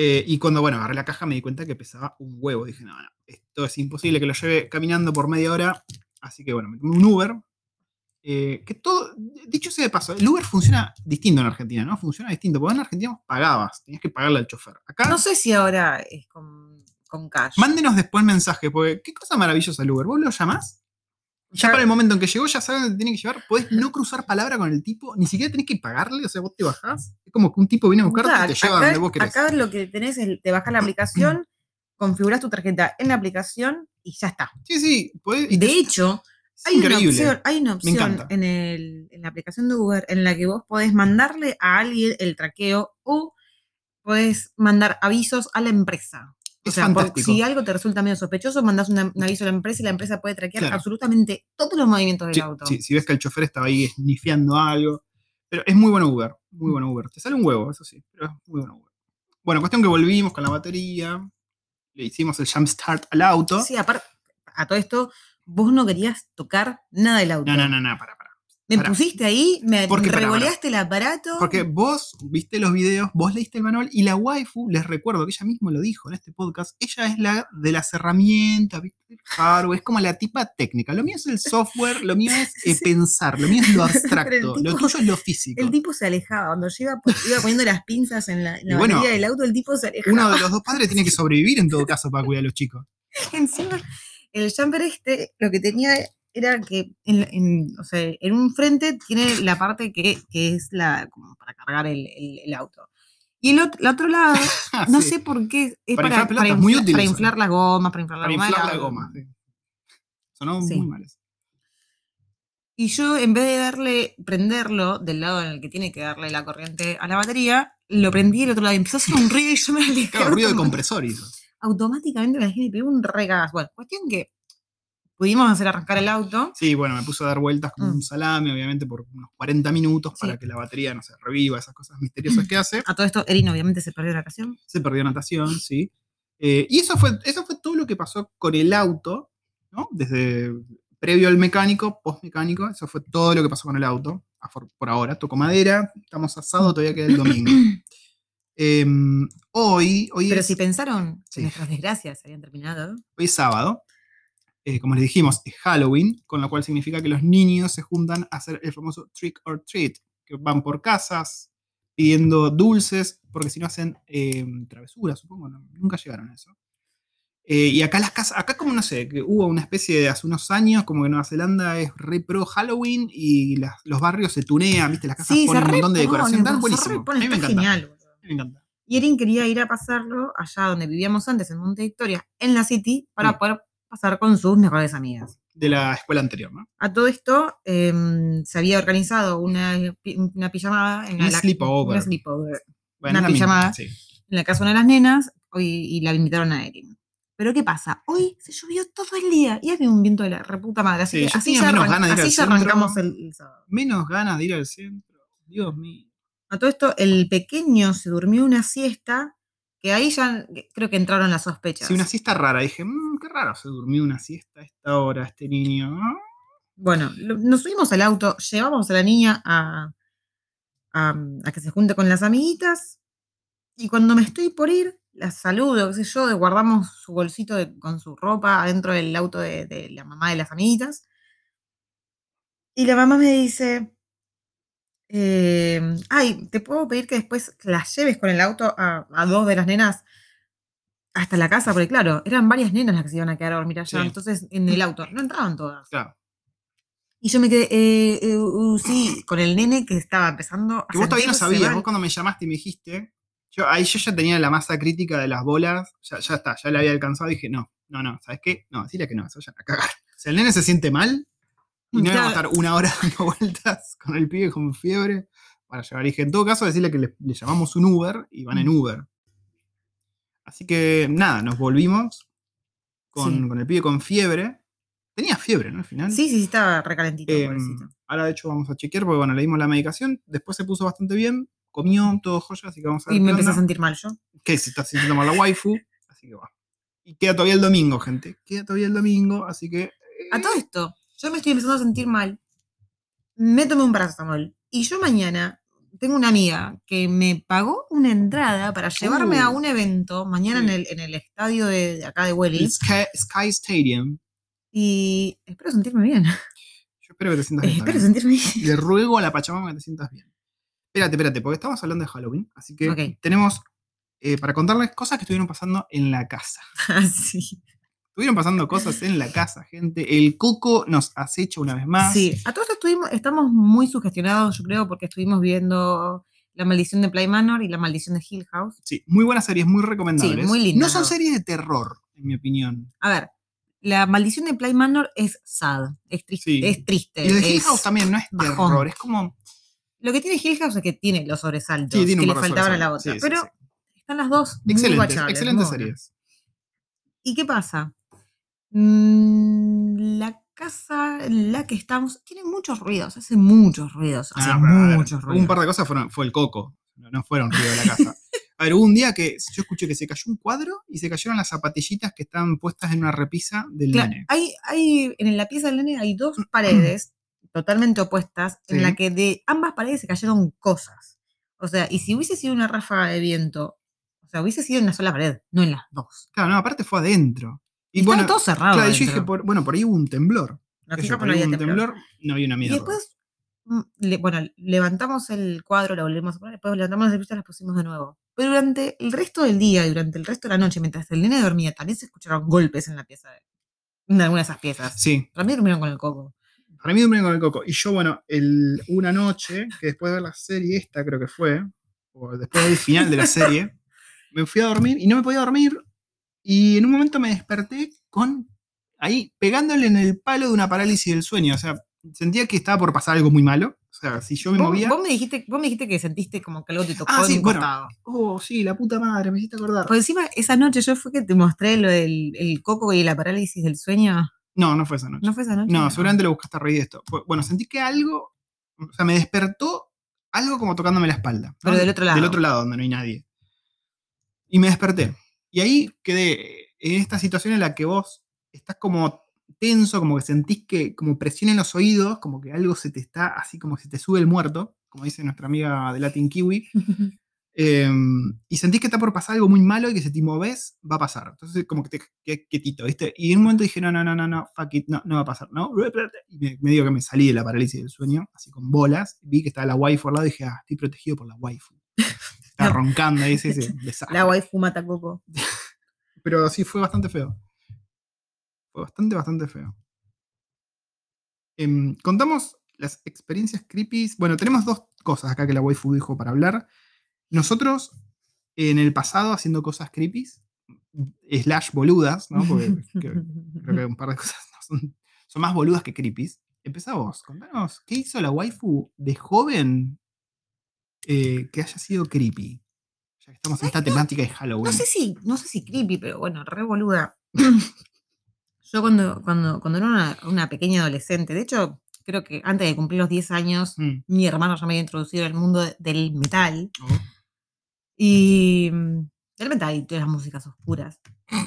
Eh, y cuando, bueno, agarré la caja me di cuenta que pesaba un huevo. Dije, no, no, esto es imposible que lo lleve caminando por media hora. Así que, bueno, me tomé un Uber. eh, que todo, dicho sea de paso, el Uber funciona distinto en Argentina, ¿no? Funciona distinto, porque en Argentina vos pagabas, tenías que pagarle al chofer. Acá,
No sé si ahora es con, con cash.
mándenos después mensaje, porque qué cosa maravillosa el Uber. ¿Vos lo llamás? Ya para el momento en que llegó, ya sabes dónde te tiene que llevar. Podés no cruzar palabra con el tipo, ni siquiera tenés que pagarle, o sea, vos te bajás. Es como que un tipo viene a buscarte
Claro,
y te lleva donde vos querés.
acá lo que tenés es, te bajas la aplicación, configuras tu tarjeta en la aplicación y ya está.
Sí, sí, podés.
De
te-
hecho, hay una opción, hay una opción en, el- en la aplicación de Uber en la que vos podés mandarle a alguien el traqueo o podés mandar avisos a la empresa. O sea, por- si algo te resulta medio sospechoso, mandás una- un aviso a la empresa y la empresa puede traquear
Claro.
absolutamente todos los movimientos del
Sí,
auto.
sí, si ves que el chofer estaba ahí snifeando algo. Pero es muy bueno Uber, muy bueno Uber. Te sale un huevo, eso sí, pero es muy bueno Uber. Bueno, cuestión que volvimos con la batería, le hicimos el jump start al auto.
Sí, aparte, a todo esto, vos no querías tocar nada del auto.
No, no, no, no, para, para.
Me
pará.
pusiste ahí, me
Porque,
revoleaste el aparato.
Porque vos viste los videos, vos leíste el manual y la waifu, les recuerdo que ella misma lo dijo en este podcast, ella es la de las herramientas, ¿viste? El hardware, es como la tipa técnica. Lo mío es el software, lo mío es eh,
Sí.
pensar, lo mío es lo abstracto, lo tuyo es lo físico.
El tipo se alejaba. Cuando yo iba, poniendo las pinzas en la, en la
Y bueno,
batería del auto, el tipo se alejaba.
Uno de los dos padres tiene que sobrevivir en todo caso para cuidar a los chicos.
Encima, el jumper este, lo que tenía era que en, en- o sea, en un frente tiene la parte que, que es la como para cargar el, el- el auto. Y el, ot- el otro lado, no
Sí,
sé por qué, es
Para
para,
inflar
para
muy
infla-
útil
para inflar las gomas, para inflar la
Para
goma.
inflar
del
la
auto.
goma. sí. Sonó
Sí.
muy mal eso.
Y yo, en vez de darle, prenderlo del lado en el que tiene que darle la corriente a la batería, lo prendí del otro lado y empezó a hacer un ruido y yo me alejé.
Claro, ruido de compresor hizo.
Automáticamente me alejé y pegué un regas. Bueno, cuestión que pudimos hacer arrancar el auto.
Sí, bueno, me puso a dar vueltas como
Mm.
un salame, obviamente, por unos 40 minutos para
Sí.
que la batería no se reviva, esas cosas misteriosas que hace.
A todo esto, Erin obviamente se perdió la ocasión.
Se perdió natación, sí. Eh, y eso fue, eso fue todo lo que pasó con el auto, ¿no? Desde previo al mecánico, post mecánico, eso fue todo lo que pasó con el auto. Por ahora, toco madera, estamos asados, todavía queda el domingo. Em, hoy, hoy,
Pero
es,
si pensaron
Sí.
que nuestras desgracias habían terminado,
hoy es sábado. Eh, como les dijimos, es Halloween, con lo cual significa que los niños se juntan a hacer el famoso trick or treat, que van por casas pidiendo dulces, porque si no hacen eh, travesuras, supongo, no, nunca llegaron a eso. Eh, y acá las casas, acá como no sé, que hubo una especie de hace unos años, como que Nueva Zelanda es re pro Halloween y las- los barrios se tunean, ¿viste? Las casas
sí,
ponen un montón de decoración, tan buenísimo.
reponen,
a mí me encanta.
genial. boludo.
a mí me encanta.
Y Erin quería ir a pasarlo allá donde vivíamos antes, en Monte Victoria, en la City, para poder pasar con sus mejores amigas.
De la escuela anterior, ¿no?
A todo esto, em, se había organizado una, una pijamada en
Una
la,
sleepover.
una sleepover
Bueno,
pijamada.
sí.
en la casa de una de las nenas y la invitaron a Erin. Pero ¿qué pasa? Hoy se llovió todo el día y había un viento de la reputa madre. Así
Sí,
que así ya, arran- así ya arrancamos el, el sábado.
Menos ganas de ir al centro. Dios mío.
A todo esto, el pequeño se durmió una siesta que ahí ya creo que entraron las sospechas.
Sí, una siesta rara. Dije, "Mm, qué raro, se durmió una siesta a esta hora este niño.
Bueno, nos subimos al auto, llevamos a la niña a, a, que se junte con las amiguitas y cuando me estoy por ir, la saludo, qué sé yo, guardamos su bolsito con su ropa adentro del auto de, de la mamá de las amiguitas. Y la mamá me dice, eh, ay, ¿te puedo pedir que después las lleves con el auto a, a dos de las nenas hasta la casa? Porque claro, eran varias nenas las que se iban a quedar a dormir allá,
Sí.
entonces en el auto no entraban todas.
Claro.
Y yo me quedé, eh, eh, uh, sí, con el nene que estaba empezando a
Que vos todavía no sabías, vos cuando me llamaste y me dijiste, yo, ahí yo ya tenía la masa crítica de las bolas, ya, ya está, ya la había alcanzado y dije, no, no, no, ¿sabes qué? No, decirle que no, se vayan a cagar. Sea, el nene se siente mal y no vamos a estar una hora dando vueltas con el pibe con fiebre para llevar. Y dije, en todo caso, decirle que le, le llamamos un Uber y van en Uber. Así que nada, nos volvimos con,
Sí.
con el pibe con fiebre. Tenía fiebre, ¿no? Al final.
Sí, sí, sí, estaba recalentito,
Eh, ahora de hecho vamos a chequear porque bueno, le dimos la medicación, después se puso bastante bien, comió todo joya, así que vamos a ver.
Y me empecé a sentir mal yo.
que se está sintiendo mal la waifu, así que va. Y queda todavía el domingo, gente. Queda todavía el domingo, así que. eh,
A todo esto, yo me estoy empezando a sentir mal. Me tomé un paracetamol. Y yo mañana tengo una amiga que me pagó una entrada para llevarme a
Uh,
un evento mañana
sí.
en, el, en el estadio de, de acá de Welly.
el Sky, Sky Stadium.
Y espero sentirme bien.
Yo espero que te sientas bien.
espero
también.
sentirme bien.
Le ruego a la Pachamama que te sientas bien. Espérate, espérate, porque estamos hablando de Halloween, así que tenemos eh, para contarles cosas que estuvieron pasando en la casa.
Así.
Estuvieron pasando cosas en la casa, gente. El coco nos acecha una vez más.
Sí, a todos estuvimos, estamos muy sugestionados, yo creo, porque estuvimos viendo La maldición de Play Manor y La maldición de Hill House.
Sí, muy buenas series, muy recomendables.
muy lindas,
No son series de terror, en mi opinión.
A ver, La maldición de Play Manor es sad, es triste.
Sí.
Es triste
Y de Hill House también no es
bajón.
terror, es como.
Lo que tiene Hill House es que tiene los sobresaltos
Sí, tiene
que le faltaban a la otra.
Sí, sí,
pero
sí.
están las dos muy
Excelentes,
guachables,
excelentes
muy
series.
¿Y qué pasa? Mm, la casa en la que estamos tiene muchos ruidos, hace muchos ruidos, hace
Ah,
muchos ruidos.
Un par de cosas fueron, fue el coco, no, fueron ruido de la casa. A ver, hubo un día que yo escuché que se cayó un cuadro y se cayeron las zapatillitas que estaban puestas en una repisa del
Claro,
nene.
hay, hay, en la pieza del nene hay dos paredes totalmente opuestas en la que de ambas paredes se cayeron cosas. O sea, y si hubiese sido una ráfaga de viento, o sea, hubiese sido en una sola pared, no en las dos.
Claro, no, aparte fue adentro. Y
Y
bueno,
todo cerrado.
claro, y yo dije, por- bueno, por ahí hubo un temblor. Yo,
fijamos,
por
no
ahí
había
un
temblor.
temblor, no había una
Y
mierda.
después, mm, le- bueno, levantamos el cuadro, lo volvimos a poner, después levantamos las repisas y las pusimos de nuevo. Pero durante el resto del día y durante el resto de la noche, mientras el nene dormía, también se escucharon golpes en la pieza de, en alguna de esas piezas.
Sí,
Para mí durmieron con el coco.
para mí durmieron con el coco. Y yo, bueno, el, una noche, que después de ver la serie esta, creo que fue, o después del final de la serie, me fui a dormir y no me podía dormir. Y en un momento me desperté con ahí pegándole en el palo de una parálisis del sueño. O sea, sentía que estaba por pasar algo muy malo. O sea, si yo me
Vos,
movía.
vos me dijiste, vos me dijiste que sentiste como que algo te tocó
Ah, sí, bueno. Oh, sí, la puta madre, me hiciste acordar.
Por encima, esa noche yo fue que te mostré lo del el coco y la parálisis del sueño.
No, no fue esa noche.
¿No fue esa noche?
No, seguramente lo buscaste a raíz de esto. Bueno, sentí que algo, o sea, me despertó algo como tocándome la espalda. ¿no?
Pero del otro lado.
Del otro lado, donde no hay nadie. Y me desperté. Y ahí quedé en esta situación en la que vos estás como tenso, como que sentís que, como presión en los oídos, como que algo se te está, así como se te sube el muerto, como dice nuestra amiga de Latin Kiwi. Eh, y sentís que está por pasar algo muy malo y que si te moves, va a pasar. Entonces, como que te quedé quietito, ¿viste? Y en un momento dije, no, no, no, no, no, fuck it, no, no va a pasar, ¿no? Y me, me digo que me salí de la parálisis del sueño, así con bolas. Vi que estaba la waifu al lado y dije, ah, estoy protegido por la waifu. Estaba roncando ahí, ese, ese desastre.
La waifu mata coco.
Pero sí, fue bastante feo. Fue bastante, bastante feo. Em, contamos las experiencias creepy. Bueno, tenemos dos cosas acá que la waifu dijo para hablar. Nosotros, en el pasado, haciendo cosas creepy, slash boludas, ¿no? Porque que- creo que un par de cosas no son, son más boludas que creepy. Empezamos, contanos, ¿qué hizo la waifu de joven eh, que haya sido creepy? Ya que estamos en esta temática de Halloween.
No sé si, no sé si creepy, pero bueno, re boluda. Yo cuando, cuando, cuando era una, una pequeña adolescente, de hecho, creo que antes de cumplir los 10 años,
Mm.
mi hermano ya me había introducido al mundo de- del metal.
Oh.
Y mm, del metal y todas las músicas oscuras.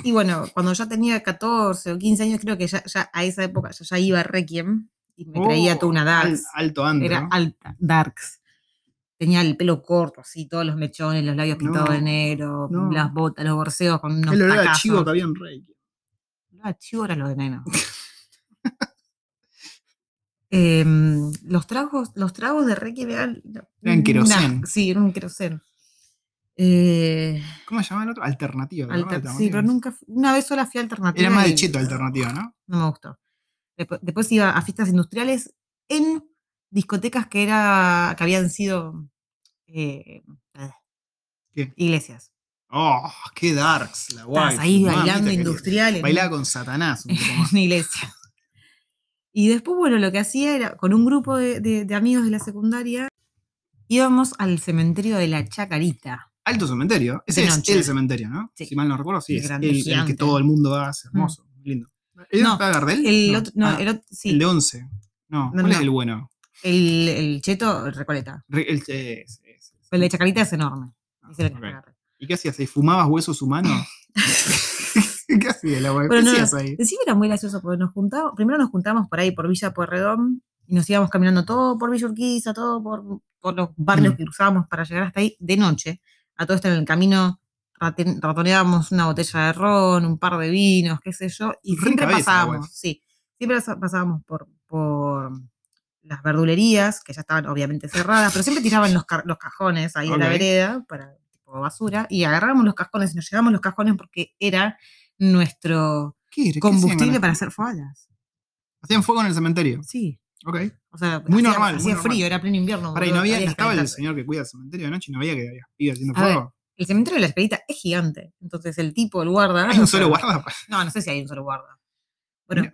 Y bueno, cuando ya tenía 14 o 15 años, creo que ya, ya a esa época yo ya iba a Requiem y me creía toda una
Oh, al-
Darks.
alto antro.
Era alta, Darks. Tenía el pelo corto, así, todos los mechones, los labios pintados
No,
de negro,
no.
las botas, los borseos con unos
el olor a chivo que había en Reiki.
Olor a chivo era lo de neno. Em, los tragos, los tragos de Requiem eran.
Eran querosén.
Sí, eran un querosén. Eh,
¿Cómo se llamaba el otro? Alternativa. ¿no?
alter- sí, pero nunca. Una vez sola fui a alternativa.
Era más de cheto alternativa, ¿no?
No me gustó. Después, después iba a fiestas industriales en discotecas que era que habían sido eh,
¿Qué?
iglesias.
Oh, qué darks, la guay.
Ahí bailando industrial en,
Bailaba con Satanás un poco más.
iglesia. Y después, bueno, lo que hacía era, con un grupo de, de- de amigos de la secundaria, íbamos al cementerio de la Chacarita.
Alto cementerio. Ese es el cementerio, ¿no?
Sí.
Si mal no recuerdo, sí.
El
Es el, el que todo el mundo va, es hermoso, lindo. ¿El
No,
está Gardel?
El otro, no,
Ah,
el otro- sí,
el de 11. No,
No,
¿cuál es el bueno?
el, el cheto, Recoleta.
Re- El, eh.
El de Chacarita es enorme. El.
¿Y qué hacías ahí? ¿Fumabas huesos humanos? ¿Qué hacías, la guay? ¿Qué
no,
hacías ahí?
Encima era muy gracioso porque nos juntábamos, primero nos juntamos por ahí por Villa Pueyrredón y nos íbamos caminando todo por Villa Urquiza, todo por, por los barrios
Mm.
que cruzábamos para llegar hasta ahí de noche. A todo esto en el camino ratoneábamos una botella de ron, un par de vinos, qué sé yo, y
Re
siempre pasábamos, sí, siempre pasábamos por, por las verdulerías, que ya estaban obviamente cerradas, pero siempre tiraban los, los cajones ahí en la
Ok.
vereda para tipo basura, y agarrábamos los cajones y nos llevábamos los cajones porque era nuestro
¿Qué, qué hacían con
combustible para hacer fogatas.
Hacían fuego en el cementerio.
Sí.
Ok.
O sea,
Muy
hacía,
normal, muy
hacía
normal.
frío, era pleno invierno.
Para, y no había, estaba el señor que cuida el cementerio de noche y no había que había pibes haciendo
ver,
fuego.
El cementerio de la Escalita es gigante. Entonces el tipo, el guarda.
¿Hay un solo guarda?
No, no sé si hay un solo guarda. Bueno,
Mira.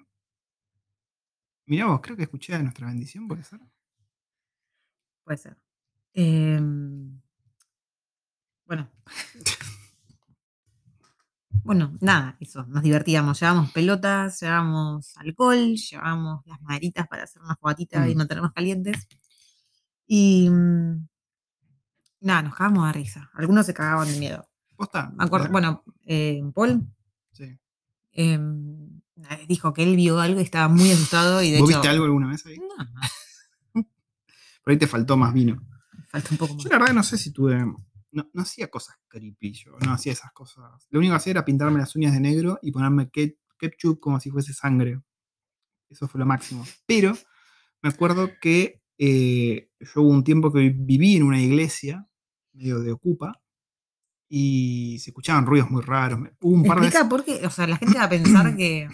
Mirá vos, creo que escuché a nuestra bendición, ¿puede ser?
puede ser. Em, bueno. Bueno, nada, eso. Nos divertíamos. Llevábamos pelotas, llevábamos alcohol, llevábamos las maderitas para hacer una fogatita y
Mm.
mantenernos calientes. Y mm, nada, nos cagábamos de risa. Algunos se cagaban de miedo.
¿Posta?
Me acuerdo, bueno, eh, Paul. Eh, dijo que él vio algo y estaba muy asustado y de
¿Vos
hecho.
viste algo alguna vez ahí?
No,
Por ahí te faltó más vino.
falta un poco más.
Yo la verdad no sé si tuve. No, no hacía cosas creepy yo, no hacía esas cosas. Lo único que hacía era pintarme las uñas de negro y ponerme ke- ketchup como si fuese sangre. Eso fue lo máximo. Pero me acuerdo que eh, yo hubo un tiempo que viví en una iglesia, medio de ocupa, y se escuchaban ruidos muy raros. Hubo un par de
Explica por qué, o sea, la gente va a pensar que.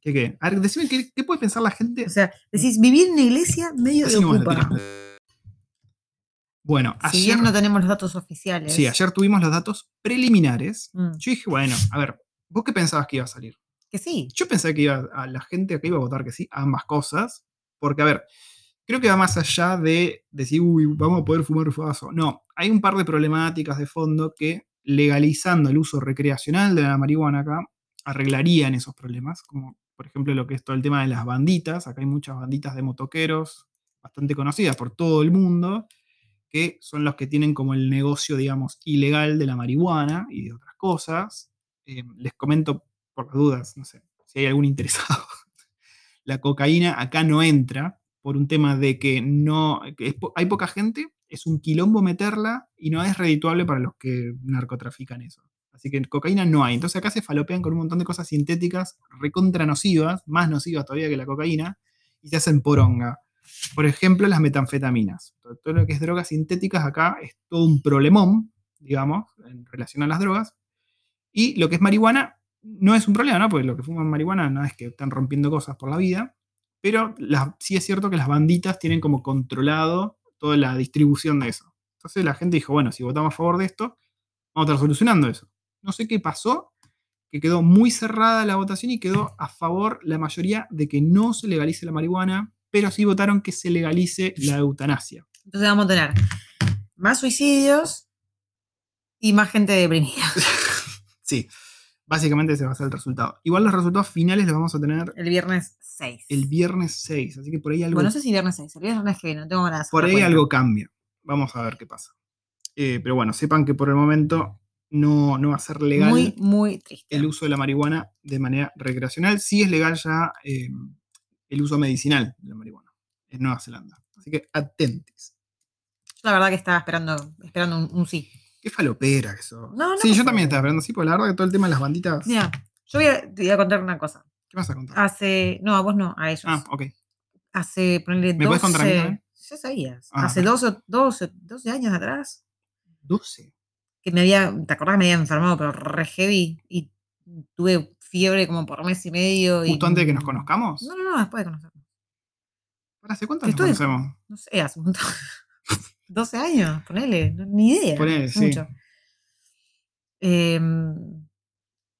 ¿Qué qué? A ver, decime qué, qué puede pensar la gente.
O sea, decís, vivir en una iglesia medio de
Así
ocupa.
Bueno,
Si
ayer,
bien no tenemos los datos oficiales.
sí, ayer tuvimos los datos preliminares.
Mm,
Yo dije, bueno, a ver, ¿vos qué pensabas que iba a salir?
que sí.
Yo pensé que iba a la gente acá iba a votar que sí a ambas cosas, porque a ver, creo que va más allá de decir, uy, vamos a poder fumar faso. No, hay un par de problemáticas de fondo que legalizando el uso recreacional de la marihuana acá arreglarían esos problemas, como por ejemplo lo que es todo el tema de las banditas. Acá hay muchas banditas de motoqueros bastante conocidas por todo el mundo, que son los que tienen como el negocio, digamos, ilegal de la marihuana y de otras cosas. Eh, les comento por las dudas, no sé, si hay algún interesado. La cocaína acá no entra por un tema de que no hay poca gente, es un quilombo meterla y no es redituable para los que narcotrafican eso. Así que cocaína no hay. Entonces acá se falopean con un montón de cosas sintéticas recontra nocivas, más nocivas todavía que la cocaína, y se hacen poronga. Por ejemplo, las metanfetaminas. Todo, lo que es drogas sintéticas acá es todo un problemón, digamos, en relación a las drogas. Y lo que es marihuana no es un problema, ¿no? Porque lo que fuman marihuana no es que están rompiendo cosas por la vida, pero sí es cierto que las banditas tienen como controlado toda la distribución de eso. Entonces la gente dijo, bueno, si votamos a favor de esto, vamos a estar solucionando eso. No sé qué pasó, que quedó muy cerrada la votación y quedó a favor la mayoría de que no se legalice la marihuana, pero sí votaron que se legalice la eutanasia.
Entonces vamos a tener más suicidios y más gente deprimida.
Sí, básicamente ese va a ser el resultado. Igual los resultados finales los vamos a tener
El viernes 6.
el viernes 6, así que por ahí algo,
Bueno, no sé si viernes 6. El viernes que viene, no tengo hacer
por ahí
cuenta.
algo cambia. Vamos a ver qué pasa. Eh, pero bueno, sepan que por el momento no, no va a ser legal
Muy, muy triste.
el uso de la marihuana de manera recreacional. Sí es legal ya eh, el uso medicinal de la marihuana en Nueva Zelanda. Así que atentis.
La verdad que estaba esperando, esperando un, un sí.
Qué falopera que sos.
No, no
sí, yo también estaba esperando, sí, porque la verdad que todo el tema de las banditas.
Mira, yo voy a, te voy a contar una cosa.
¿Qué vas a contar?
Hace, no, a vos no, a ellos.
Ah, ok.
Hace, ponerle
¿Me podés contar a mí también?
Ya sabías.
Ah,
hace
ok.
12, 12, 12 años atrás,
12.
que me había, ¿te acordás que me había enfermado, pero re heavy? Y tuve fiebre como por mes y medio. y-
Justo antes de que nos conozcamos.
No, no, no, después de conocernos.
¿Para hace cuánto nos
estoy-
conocemos?
No sé, hace un montón. 12 años, ponele, ni idea.
Ponele, sí.
mucho. Em,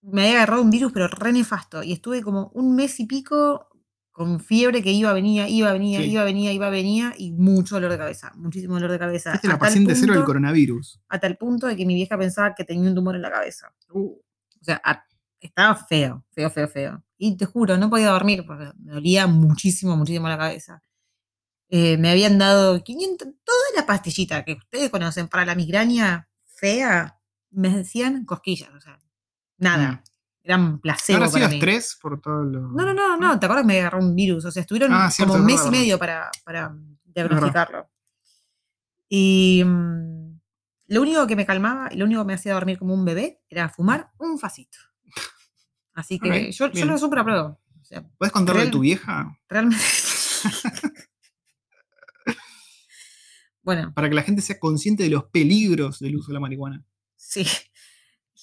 me había agarrado un virus, pero re nefasto. Y estuve como un mes y pico con fiebre que iba, venía, iba, venía,
Sí.
iba, venía, iba, venía. Y mucho dolor de cabeza, muchísimo dolor de cabeza. A
la paciente cero del
punto-
coronavirus.
a tal punto de que mi vieja pensaba que tenía un tumor en la cabeza.
Uh,
O sea, a- estaba feo, feo, feo, feo. Y te juro, no podía dormir porque me dolía muchísimo, muchísimo la cabeza. Eh, me habían dado 500, toda la pastillita que ustedes conocen para la migraña fea, me decían cosquillas, o sea, nada. Eran placebo
¿Habrá sido
para mí.
estrés por todo lo.?
No, no, no, no, ¿te acuerdas que me agarró un virus? O sea, estuvieron
Ah, cierto,
como un
es
mes y medio para, para diagnosticarlo. Y mm, lo único que me calmaba y lo único que me hacía dormir como un bebé era fumar un facito. Así que
Ok,
yo, yo lo súper apruebo. O sea,
¿Puedes contarle de
Real-
tu vieja?
realmente. bueno,
Para que la gente sea consciente de los peligros del uso de la marihuana.
sí.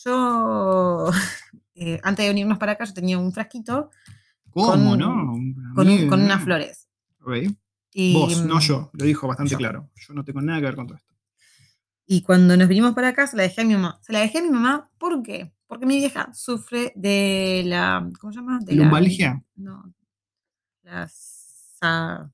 Yo, eh, antes de venirnos para acá, yo tenía un frasquito
¿Cómo,
Con-
no?
con, unas flores.
Ok.
Y,
Vos, no
mm,
yo. Lo dijo bastante
yo.
claro. Yo no tengo nada que ver con todo esto.
Y cuando nos vinimos para acá, se la dejé a mi mamá. Se la dejé a mi mamá, ¿por qué? Porque mi vieja sufre de la. ¿Cómo se llama? De la-
¿Lumbalgia?
no. La. sa-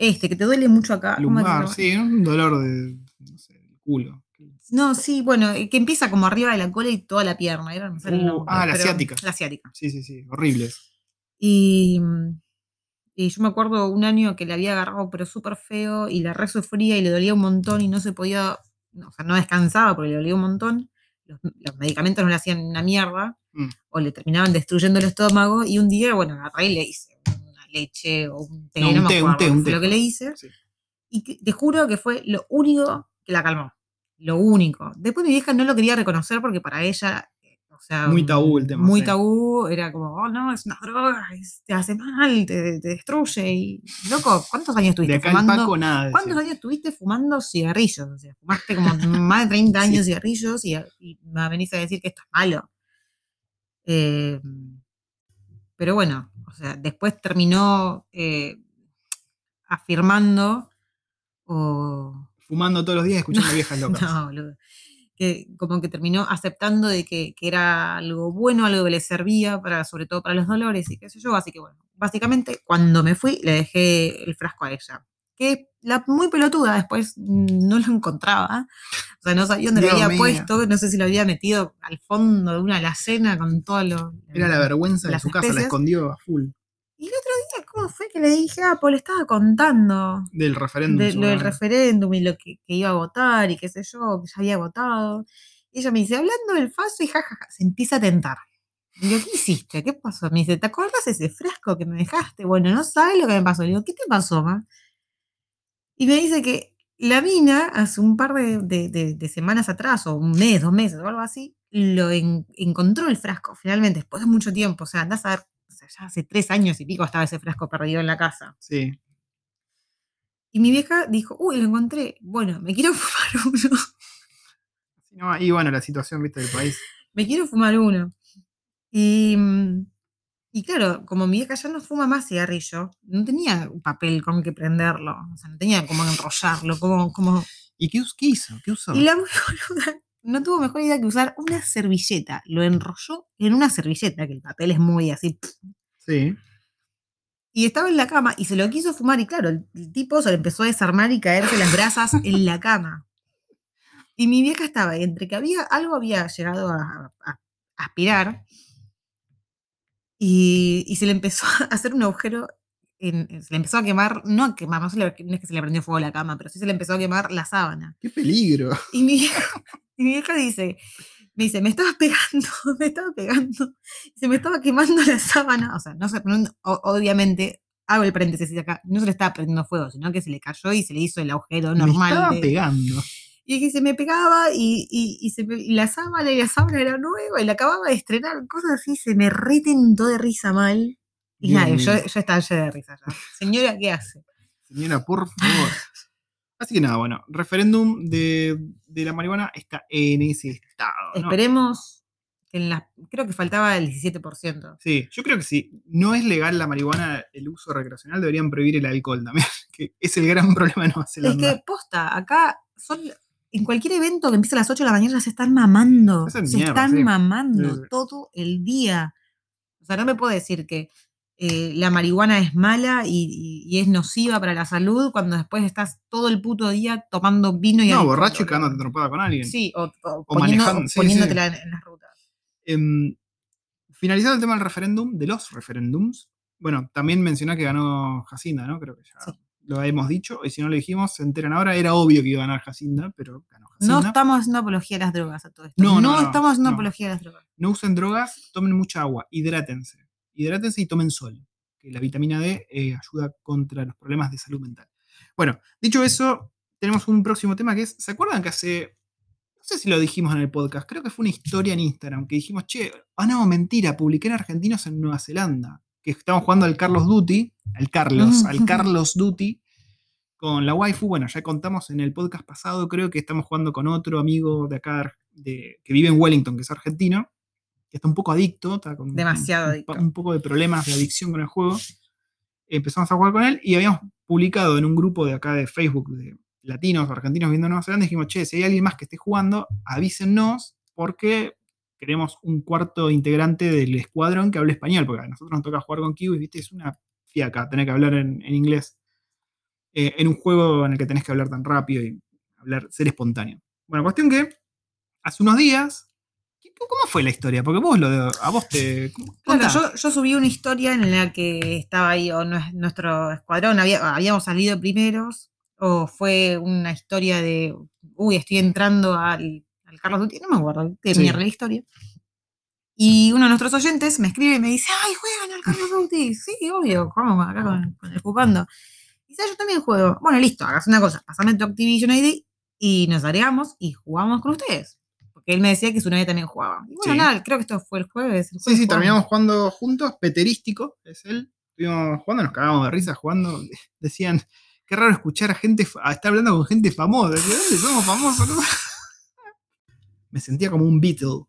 Este, que te duele mucho acá. ¿cómo es que se
Lumbar, sí, un dolor de. No sé, del culo.
No, sí, bueno, eh, que empieza como arriba de la cola y toda la pierna. Era, no sé el nombre,
ah, la ciática.
La ciática.
Sí, sí, sí. Horribles.
Y, y yo me acuerdo un año que le había agarrado, pero súper feo, y la re sufría y le dolía un montón y no se podía, no, o sea, no descansaba porque le dolía un montón. Los, los medicamentos no le hacían una mierda,
Mm.
o le terminaban destruyendo el estómago. Y un día, bueno, agarré y le hice leche o un té,
No,
no,
un
me
té, un
acuerdo
té,
qué
un
fue
té.
lo que le hice.
Sí.
Y que- te juro que fue lo único que la calmó. Lo único. Después mi vieja no lo quería reconocer porque para ella, o sea,
Muy tabú el tema,
Muy
sí.
tabú, era como, oh no, es una droga, es- te hace mal, te, te destruye. Y, loco, ¿cuántos años
De
estuviste
acá
fumando?
Paco, nada.
¿Cuántos
decía.
años estuviste fumando cigarrillos? O sea, fumaste como más de 30 años cigarrillos y, y me venís a decir que esto es malo. Eh, pero bueno, o sea, después terminó eh, afirmando o
Fumando todos los días escuchando viejas locas.
no, boludo. Que como que terminó aceptando de que, que era algo bueno, algo que le servía para, sobre todo para los dolores y qué sé yo. Así que bueno, básicamente cuando me fui le dejé el frasco a ella. Que la muy pelotuda después mm, no lo encontraba. O sea, no sabía dónde lo
Dios
había
mío.
puesto, no sé si lo había metido al fondo de una alacena con todo lo.
Era la vergüenza de su casa, la escondió a full.
Y el otro día, ¿cómo fue que le dije? Ah, pues le estaba contando
Del referéndum.
de lo del referéndum y lo que, que iba a votar y qué sé yo, que ya había votado. Y ella me dice, hablando del FASO y jajaja, se empieza a tentar. Y digo, ¿qué hiciste? ¿Qué pasó? Me dice, ¿te acuerdas ese frasco que me dejaste? Bueno, no sabes lo que me pasó. Le digo, ¿qué te pasó, ma? Y me dice que la mina, hace un par de, de- de- de semanas atrás, o un mes, dos meses, o algo así, lo en- encontró el frasco, finalmente, después de mucho tiempo. O sea, andás a ver, o sea, ya hace tres años y pico estaba ese frasco perdido en la casa.
Sí.
Y mi vieja dijo, uy, lo encontré. Bueno, me quiero fumar uno.
No, y bueno, la situación, viste, del país.
me quiero fumar uno. Y, mm, y claro, como mi vieja ya no fuma más cigarrillo, no tenía un papel con que prenderlo. O sea, no tenía cómo enrollarlo, como, como...
¿Y qué, qué hizo? ¿Qué usó?
Y la boluda no tuvo mejor idea que usar una servilleta. Lo enrolló en una servilleta, que el papel es muy así.
Sí.
Y estaba en la cama y se lo quiso fumar y claro, el, el tipo se le empezó a desarmar y caerse las brasas en la cama. Y mi vieja estaba ahí, entre que había, algo había llegado a, a- a aspirar y, y se le empezó a hacer un agujero, en- en- se le empezó a quemar, no a quemar, no, se le- no es que se le prendió fuego a la cama, pero sí se le empezó a quemar la sábana.
¡Qué peligro!
Y mi vieja, y mi vieja dice, me dice, me estabas pegando, me estaba pegando, se me estaba quemando la sábana. O sea, no sé, no- obviamente, hago el paréntesis acá, no se le estaba prendiendo fuego, sino que se le cayó y se le hizo el agujero
Me
normal.
estaba
de-
pegando.
Y que se me pegaba y, y- y se me- y la sábana y la sábana era nueva y la acababa de estrenar, cosas así, se me retentó de risa mal. Y
Dios
nada, yo, estaba llena de risa ya. Señora, ¿qué hace?
Señora, por favor. Así que nada, bueno, referéndum de, de la marihuana está en ese estado. ¿no?
Esperemos que en las, creo que faltaba el 17%.
Sí, yo creo que si no es legal la marihuana, el uso recreacional, deberían prohibir el alcohol también, que es el gran problema de Nueva
Es
Zelanda.
que, posta, acá son, en cualquier evento que empieza a las 8 de la mañana se están mamando. Se
mierda,
están
sí.
mamando
Sí,
todo el día. O sea, no me puedo decir que eh, la marihuana es mala y, y- y es nociva para la salud cuando después estás todo el puto día tomando vino y
no,
alcohol,
borracho y
boludo.
cagándote trompada con alguien.
Sí, o, o
O
poniendo-
manejando, sí,
poniéndotela En, en las rutas.
Em, finalizado el tema del referéndum, de los referéndums, bueno, también mencionó que ganó Jacinda, ¿no? Creo que ya
Sí.
Lo hemos dicho, y si no lo dijimos, se enteran ahora. Era obvio que iba a ganar Jacinda, pero ganó
No
Jacinda.
estamos haciendo apología a las drogas a todo esto.
No,
No,
no, no,
estamos haciendo
no.
apología a las drogas.
No usen drogas, tomen mucha agua, hidrátense. Hidrátense y tomen sol, que la vitamina D eh, ayuda contra los problemas de salud mental. Bueno, dicho eso, tenemos un próximo tema que es, ¿se acuerdan que hace, no sé si lo dijimos en el podcast, creo que fue una historia en Instagram, que dijimos, che, ah no, mentira, publiqué en Argentinos en Nueva Zelanda, que estamos jugando al Carlos Duty, al Carlos, al Carlos Duty, con la waifu, bueno, ya contamos en el podcast pasado, creo que estamos jugando con otro amigo de acá, de, que vive en Wellington, que es argentino, que está un poco adicto, está con un-
Demasiado
un,
adicto.
un poco de problemas de adicción con el juego. Empezamos a jugar con él y habíamos publicado en un grupo de acá de Facebook de latinos o argentinos viendo Nueva Zelanda, dijimos, che, si hay alguien más que esté jugando, avísennos porque queremos un cuarto integrante del escuadrón que hable español, porque a nosotros nos toca jugar con Kiwi, ¿viste? Es una fiaca tener que hablar en, en inglés eh, en un juego en el que tenés que hablar tan rápido y hablar, ser espontáneo. Bueno, cuestión que hace unos días, ¿qué- ¿cómo fue la historia? Porque vos lo de- a vos te... Contá.
yo, yo subí una historia en la que estaba ahí, o nue- nuestro escuadrón, había- habíamos salido primeros, o fue una historia de, uy, estoy entrando al, al Carlos Duty, no me acuerdo, de
Sí.
mierda la historia. Y uno de nuestros oyentes me escribe y me dice, ay, juegan al Carlos Duty. Sí, obvio, jugamos acá con, con el jugando. Dice, "Ah, yo también juego. Bueno, listo, hagas una cosa, pasame tu Activision ID y nos agregamos y jugamos con ustedes. Porque él me decía que su novia también jugaba. Y bueno,
Sí.
nada, creo que esto fue el jueves. el
Sí,
jueves
sí,
jugamos.
terminamos jugando juntos, Peterístico, es él. Estuvimos jugando, nos cagamos de risa jugando. Decían, qué raro escuchar a gente, a estar hablando con gente famosa. ¿De dónde somos famosos? Me sentía como un Beatle.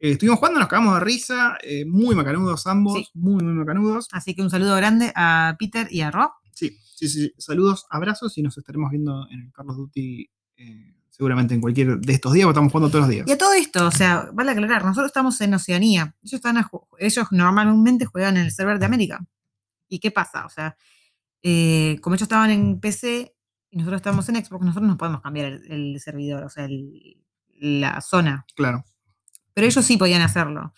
Eh, estuvimos jugando, nos cagamos de risa, eh, muy macanudos ambos,
Sí.
muy, muy macanudos.
Así que un saludo grande a Peter y a Rob.
Sí, sí, sí. Saludos, abrazos y nos estaremos viendo en el Carlos Duty eh, seguramente en cualquier de estos días, porque estamos jugando todos los días.
Y a todo esto, o sea, vale aclarar, nosotros estamos en Oceanía. Ellos, están a ellos normalmente juegan en el server de América. ¿Y qué pasa? O sea, como ellos estaban en PC y nosotros estamos en Xbox, nosotros no podemos cambiar el, el servidor, o sea, el- la zona.
Claro.
Pero ellos sí podían hacerlo.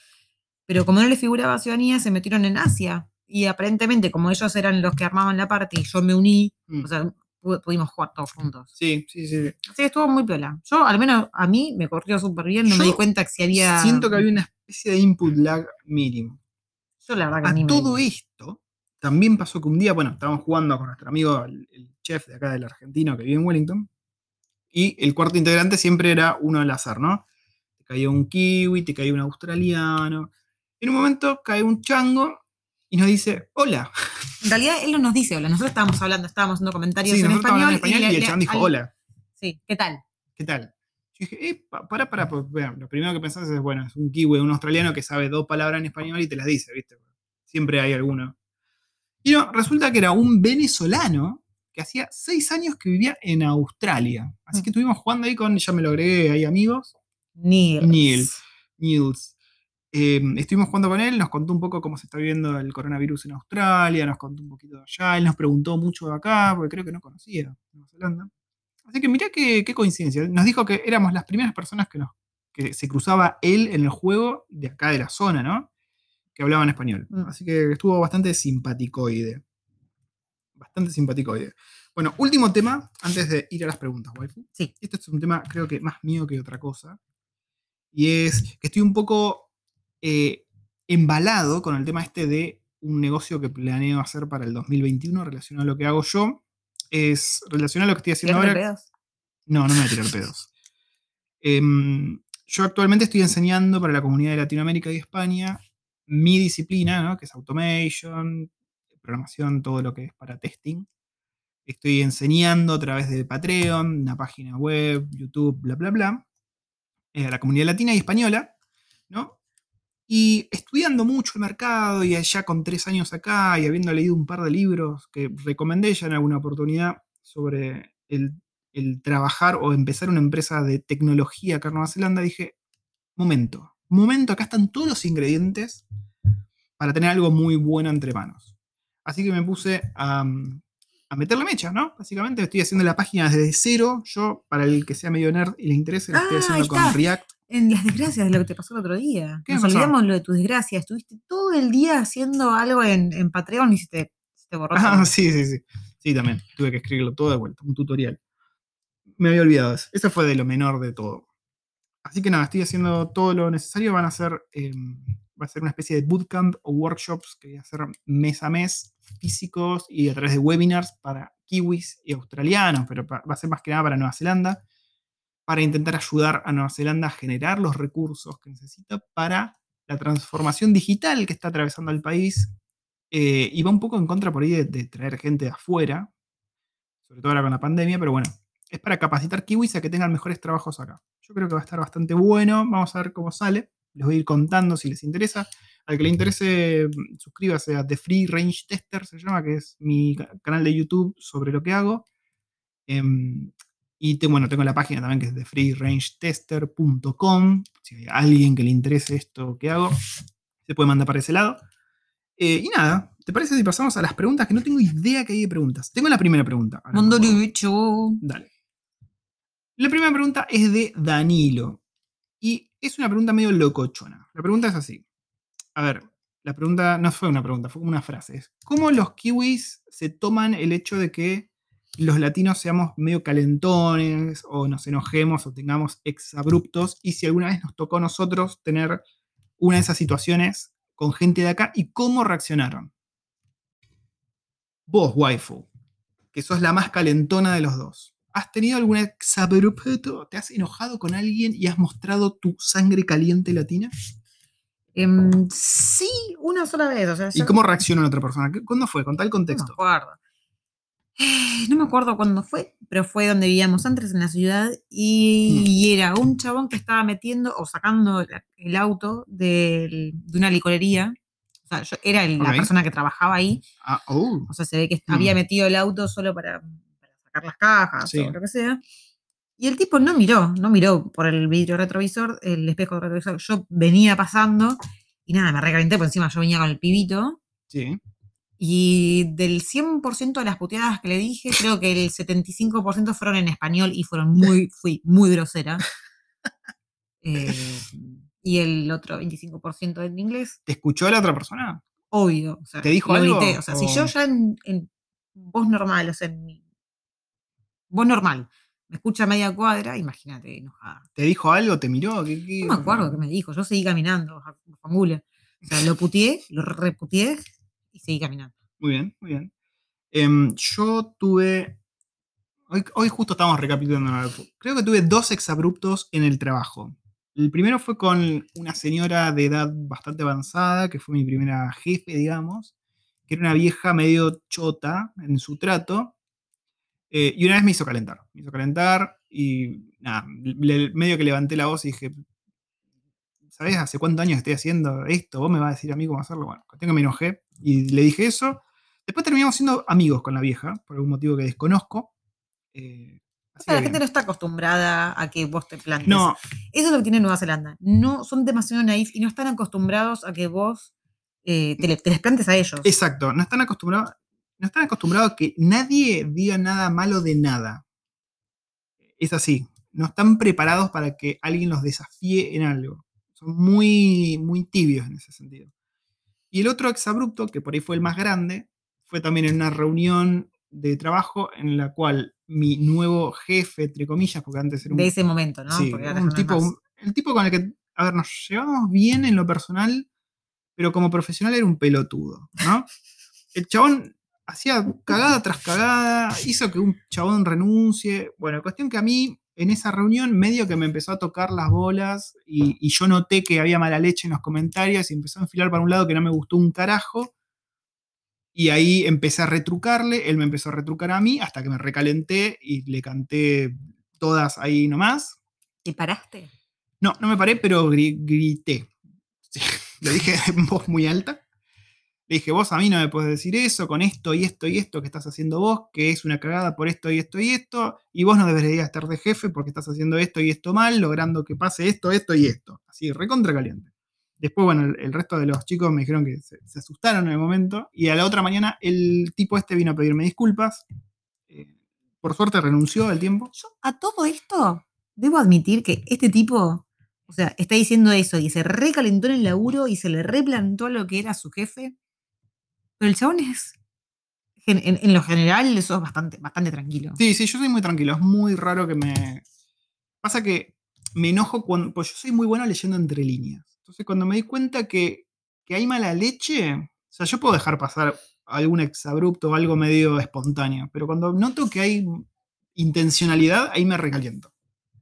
Pero como no les figuraba Oceanía, se metieron en Asia. Y aparentemente, como ellos eran los que armaban la parte y yo me uní,
Mm.
o sea, pu- pudimos jugar todos juntos.
Sí, sí, sí.
Así que estuvo muy piola. Yo, al menos a mí, me corrió súper bien. No me di cuenta que si había.
Siento que había una especie de input lag mínimo.
Yo, la verdad, que
A
ni
todo esto, también pasó que un día, bueno, estábamos jugando con nuestro amigo, el, el chef de acá del argentino que vive en Wellington, y el cuarto integrante siempre era uno al azar, ¿no? Te caía un kiwi, te caía un australiano. En un momento cae un chango y nos dice, hola.
En realidad, él no nos dice hola. Nosotros estábamos hablando, estábamos haciendo comentarios
Sí,
en, español,
en español y,
le-
el chabón dijo,
al-
hola,
Sí, ¿qué tal?
¿qué tal? Yo dije, eh, pa- pará, pará, pues, lo primero que pensás es, bueno, es un kiwi, un australiano que sabe dos palabras en español y te las dice, ¿viste? Siempre hay alguno. Y no, resulta que era un venezolano que hacía seis años que vivía en Australia. Así que estuvimos jugando ahí con, ya me lo agregué ahí amigos,
Nils.
Neil. Niels. Eh, estuvimos jugando con él, nos contó un poco cómo se está viviendo el coronavirus en Australia, nos contó un poquito de allá, él nos preguntó mucho de acá, porque creo que no conocía Nueva Zelanda. Así que mirá qué, qué coincidencia. Nos dijo que éramos las primeras personas que, nos, que se cruzaba él en el juego de acá de la zona, ¿no? Que hablaban español.
Mm.
Así que estuvo bastante simpaticoide. Bastante simpaticoide. Bueno, último tema antes de ir a las preguntas, waifu.
Sí.
Este es un tema creo que más mío que otra cosa. Y es que estoy un poco eh, embalado con el tema este de un negocio que planeo hacer para el 2021 relacionado a lo que hago yo. Es relacionado a lo que estoy haciendo
¿Tirarme
ahora.
pedos?
No, no me voy a tirar pedos. Em, yo actualmente estoy enseñando para la comunidad de Latinoamérica y España mi disciplina, ¿no? que es automation, programación, todo lo que es para testing. Estoy enseñando a través de Patreon, una página web, YouTube, bla, bla, bla, eh, a la comunidad latina y española, ¿no? Y estudiando mucho el mercado y allá con tres años acá y habiendo leído un par de libros que recomendé ya en alguna oportunidad sobre el, el trabajar o empezar una empresa de tecnología acá en Nueva Zelanda, dije, momento, momento, acá están todos los ingredientes para tener algo muy bueno entre manos. Así que me puse a, a meterle mecha, ¿no? Básicamente estoy haciendo la página desde cero. Yo, para el que sea medio nerd y le interese, la estoy
Ah,
haciendo con. React.
En las desgracias de lo que te pasó el otro día.
¿Qué
Nos
pasó?
olvidamos lo de tus desgracias. Estuviste todo el día haciendo algo en, en Patreon y se te, se te borró.
Ah,
todo.
sí, sí, sí. Sí, también. Tuve que escribirlo todo de vuelta, un tutorial. Me había olvidado eso. Eso fue de lo menor de todo. Así que nada, estoy haciendo todo lo necesario. Van a ser, eh, va a ser una especie de bootcamp o workshops que voy a hacer mes a mes, físicos y a través de webinars para kiwis y australianos, pero va a ser más que nada para Nueva Zelanda, para intentar ayudar a Nueva Zelanda a generar los recursos que necesita para la transformación digital que está atravesando el país eh, y va un poco en contra por ahí de, de traer gente de afuera, sobre todo ahora con la pandemia, pero bueno, es para capacitar kiwis a que tengan mejores trabajos acá. Yo creo que va a estar bastante bueno, vamos a ver cómo sale, les voy a ir contando si les interesa. Al que le interese, mm, suscríbase a The Free Range Tester, se llama, que es mi ca- canal de YouTube sobre lo que hago. Em, y te- bueno, tengo la página también que es thefreerangetester.com. Si hay alguien que le interese esto que hago, se puede mandar para ese lado. Eh, y nada, ¿te parece si pasamos a las preguntas? Que no tengo idea que hay de preguntas. Tengo la primera pregunta.
Lucho.
Dale. La primera pregunta es de Danilo. Y es una pregunta medio locochona. La pregunta es así. A ver, la pregunta no fue una pregunta, fue como una frase. ¿Cómo los kiwis se toman el hecho de que los latinos seamos medio calentones o nos enojemos o tengamos exabruptos? Y si alguna vez nos tocó a nosotros tener una de esas situaciones con gente de acá y cómo reaccionaron. Vos, waifu, que sos la más calentona de los dos. ¿Has tenido algún exabrupto? ¿Te has enojado con alguien y has mostrado tu sangre caliente latina?
Em, sí, una sola vez. O sea,
¿Y cómo reacciona la otra persona? ¿Qué- ¿Cuándo fue? Con tal
No me
contexto.
acuerdo. No me acuerdo cuándo fue, pero fue donde vivíamos antes en la ciudad y era un chabón que estaba metiendo o sacando el auto del- de una licorería. O sea, yo era el- la persona que trabajaba ahí.
Ah, oh.
O sea, se ve que
Mm.
había metido el auto solo para, para sacar las cajas
Sí.
o lo que sea. Y el tipo no miró, no miró por el vidrio retrovisor, el espejo retrovisor. Yo venía pasando y nada, me recalenté por encima. Yo venía con el pibito.
Sí.
Y del 100% de las puteadas que le dije, creo que el 75% fueron en español y fueron muy, fui muy grosera. Eh, y el otro 25% en inglés,
¿Te escuchó la otra persona?
obvio. o sea,
¿Te dijo
lo
algo
grité. O sea, si yo ya en, en voz normal, o sea, en mi voz normal, me escucha a media cuadra, imagínate, enojada.
¿Te dijo algo? ¿Te miró? ¿Qué, qué-
No me acuerdo qué me dijo, yo seguí caminando, fangula. O sea, lo puteé, lo reputeé y seguí caminando.
Muy bien, muy bien. Em, yo tuve. Hoy, hoy justo estamos recapitulando. ¿no? Creo que tuve dos exabruptos en el trabajo. El primero fue con una señora de edad bastante avanzada, que fue mi primera jefe, digamos, que era una vieja medio chota en su trato. Eh, y una vez me hizo calentar. Me hizo calentar y nada, le- medio que levanté la voz y dije, ¿sabes hace cuántos años estoy haciendo esto? ¿Vos me vas a decir a mí cómo hacerlo? Bueno, cuestión que me enojé y le dije eso. Después terminamos siendo amigos con la vieja, por algún motivo que desconozco. Eh,
O sea, la gente no está acostumbrada a que vos te plantes.
No,
Eso es lo que tiene Nueva Zelanda. No son demasiado naif y no están acostumbrados a que vos eh, te, le- te les plantes a ellos.
exacto, no están acostumbrados, no están acostumbrados a que nadie diga nada malo de nada. Es así, no están preparados para que alguien los desafíe en algo. Son muy, muy tibios en ese sentido. Y el otro exabrupto, que por ahí fue el más grande, fue también en una reunión de trabajo en la cual mi nuevo jefe, entre comillas, porque antes era un
de ese momento, ¿no?
Sí,
Porque
un tipo, el tipo con el que, a ver, nos llevamos bien en lo personal, pero como profesional era un pelotudo, ¿no? El chabón hacía cagada tras cagada, hizo que un chabón renuncie. Bueno, cuestión que a mí, en esa reunión, medio que me empezó a tocar las bolas y, y yo noté que había mala leche en los comentarios y empezó a enfilar para un lado que no me gustó un carajo. Y ahí empecé a retrucarle, él me empezó a retrucar a mí hasta que me recalenté y le canté todas ahí nomás.
¿Te paraste?
No, no me paré, pero gri- grité. Sí, lo dije en voz muy alta. Le dije, vos a mí no me puedes decir eso con esto y esto y esto que estás haciendo vos, que es una cagada por esto y esto y esto, y vos no deberías estar de jefe porque estás haciendo esto y esto mal, logrando que pase esto, esto y esto. Así, recontra caliente. Después, bueno, el, resto de los chicos me dijeron que se, se asustaron en el momento, y a la otra mañana el tipo este vino a pedirme disculpas. Eh, por suerte renunció al tiempo.
Yo a todo esto debo admitir que este tipo, o sea, está diciendo eso y se recalentó en el laburo y se le replantó lo que era su jefe. Pero el chabón es. En, en- en lo general, eso es bastante, bastante tranquilo.
Sí, sí, yo soy muy tranquilo. Es muy raro que me. Pasa que me enojo cuando. Pues yo soy muy bueno leyendo entre líneas. Entonces, cuando me di cuenta que, que hay mala leche. O sea, yo puedo dejar pasar algún exabrupto o algo medio espontáneo. Pero cuando noto que hay intencionalidad, ahí me recaliento.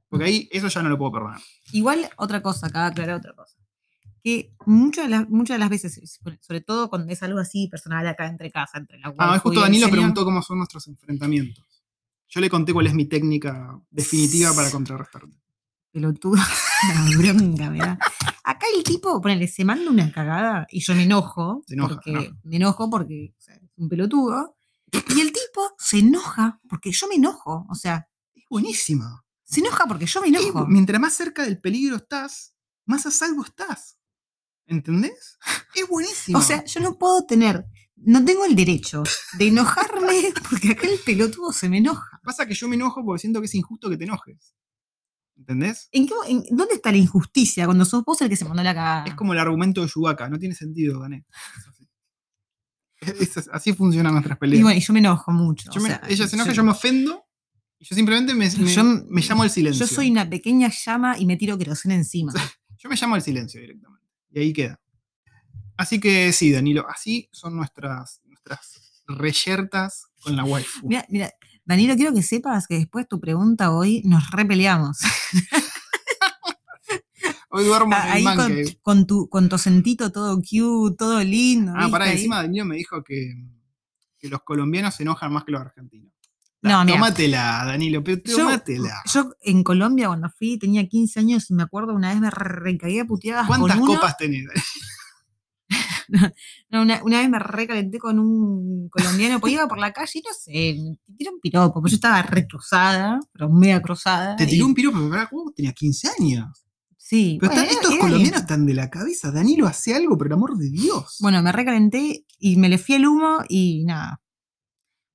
Porque ahí eso ya no lo puedo perdonar.
Igual, otra cosa, acá aclarar otra cosa. Que muchas de, las, muchas de las veces, sobre- todo cuando es algo así personal acá entre casa, entre la
Ah,
waifu
justo Danilo preguntó cómo son nuestros enfrentamientos. Yo le conté cuál es mi técnica definitiva para contrarrestarte.
pelotudo, una bronca, me da. Acá el tipo, ponele, se manda una cagada y yo me enojo.
Se enoja,
porque,
enoja.
Me enojo porque o sea, es un pelotudo. Y el tipo se enoja porque yo me enojo. O sea,
Es buenísima.
se enoja porque yo me enojo.
mientras más cerca del peligro estás, más a salvo estás. ¿Entendés? Es buenísimo.
O sea, yo no puedo tener, no tengo el derecho de enojarme porque acá el pelotudo se me enoja.
pasa que yo me enojo porque siento que es injusto que te enojes. ¿Entendés?
¿En qué en- ¿Dónde está la injusticia cuando sos vos el que se mandó la cagada?
Es como el argumento de Chewbacca, no tiene sentido, gané. Es así. Es- es- así funcionan nuestras peleas.
y bueno, y yo me enojo mucho.
Yo
o
me-
sea,
ella se enoja, yo me ofendo y yo simplemente me, me-
Yo-
me llamo al silencio.
Yo soy una pequeña llama y me tiro queroseno encima.
Yo me llamo al silencio directamente. Y ahí queda. Así que sí, Danilo, así son nuestras, nuestras reyertas con la waifu.
Mira, mira, Danilo, quiero que sepas que después de tu pregunta hoy nos repeleamos.
Hoy duermo en el
Ahí con, tu, con tu acentito todo cute, todo lindo.
Ah, pará,
Ahí.
encima Danilo me dijo que, que los colombianos se enojan más que los argentinos.
No, mira.
Tómatela, Danilo, pero
Yo-
tómatela.
Yo en Colombia cuando fui tenía 15 años y me acuerdo una vez me recaí a puteadas con
¿Cuántas
uno.
copas tenés?
No, una, una vez me recalenté con un colombiano, pues iba por la calle y no sé, me tiró un piropo, pues yo estaba recruzada, pero media cruzada.
Te
y-
tiró un piropo, pero vos tenías 15 años.
Sí,
Pero
bueno,
están-
era-
estos
era
colombianos
bien.
están de la cabeza. Danilo hace algo, por el amor de Dios.
Bueno, me recalenté y me le fui el humo y nada.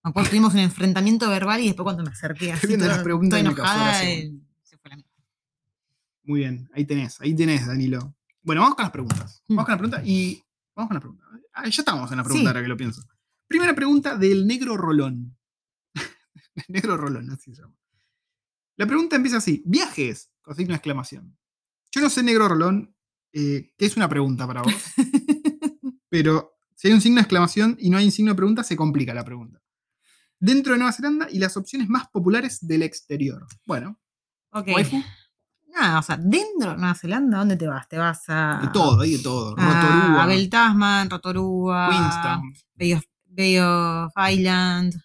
Me acuerdo, tuvimos un enfrentamiento verbal y después cuando me acerqué así,
las
toda-
preguntas que causó
enojada, eh, se fue la mierda.
Muy bien, ahí tenés, ahí tenés, Danilo. Bueno, vamos con las preguntas. Vamos
Mm.
con la pregunta y. Vamos con la pregunta. Ah, ya estamos en la pregunta
Sí.
ahora que lo pienso. Primera pregunta del negro rolón. El negro rolón, así se llama. La pregunta empieza así: ¿Viajes? Con signo de exclamación. Yo no sé, negro rolón, eh, qué es una pregunta para vos, pero si hay un signo de exclamación y no hay un signo de pregunta, se complica la pregunta. Dentro de Nueva Zelanda y las opciones más populares del exterior. Bueno,
Ok.
waifu,
Nada, o sea, dentro de Nueva Zelanda, ¿dónde te vas? Te vas a.
de todo, hay de todo.
A
Rotorua,
Abel Tasman, Rotorua,
Queenstown.
Bay of, Bay of Island,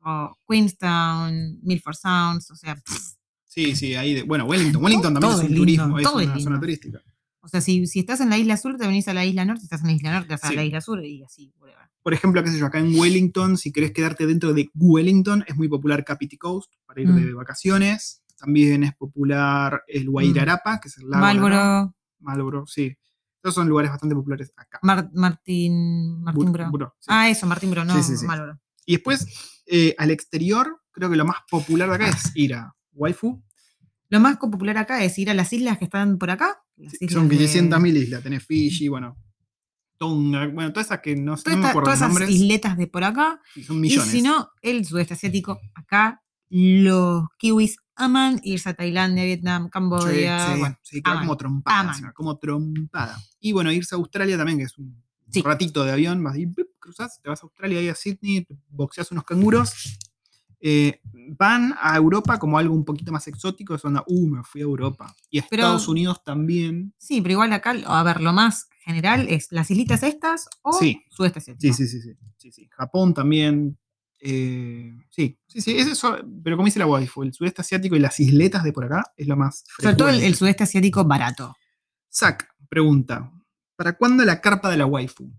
o Queenstown, Milford Sounds, o sea, pff,
Sí, sí, ahí de, bueno, Wellington. Wellington también
todo
es un
lindo,
turismo, es
todo es
una zona turística.
o sea, si, si estás en la isla sur, te venís a la isla norte, si estás en la isla norte, te vas a la isla sur y así, whatever.
Por ejemplo, qué sé yo, acá en Wellington, si querés quedarte dentro de Wellington, es muy popular Capiti Coast para ir de
Mm.
vacaciones. También es popular el Guairarapa, que es el lago. de acá.
Marlboro,
Marlboro, sí. Esos son lugares bastante populares acá.
Mar- Martín, Martín Bro.
Sí.
Ah, eso, Martín Bro, no
Sí. Y después, eh, al exterior, creo que lo más popular de acá es ir a Waifu.
Lo más popular acá es ir a las islas que están por acá. las
Sí,
islas
son
de-
500.000 islas. Tenés Fiji, bueno, Tonga, bueno, todas esas que no, sé, no me acuerdo
todas
los
esas
nombres.
isletas de por acá.
y son millones.
Y si no, el sudeste asiático, acá los kiwis aman irse a Tailandia, Vietnam, Camboya.
sí,
bueno,
sí, queda
aman,
como trompada, como trompada. Y bueno, irse a Australia también, que es un
Sí.
ratito de avión, vas pip, cruzás, te vas a Australia, ahí a Sydney, boxeas unos canguros. Eh, van a Europa como algo un poquito más exótico, es onda, uh, me fui a Europa. Y a
Pero-
Estados Unidos también.
Sí, pero igual acá, a ver, lo más general es las islitas estas o
Sí.
sudeste asiático.
Sí, sí, sí, sí. sí, sí. Japón también. eh, sí, sí, sí, es eso, pero como dice la waifu, el sudeste asiático y las isletas de por acá es lo más.
Sobre todo el,
frecuente.
el sudeste asiático barato.
Zack pregunta: ¿Para cuándo la carpa de la waifu?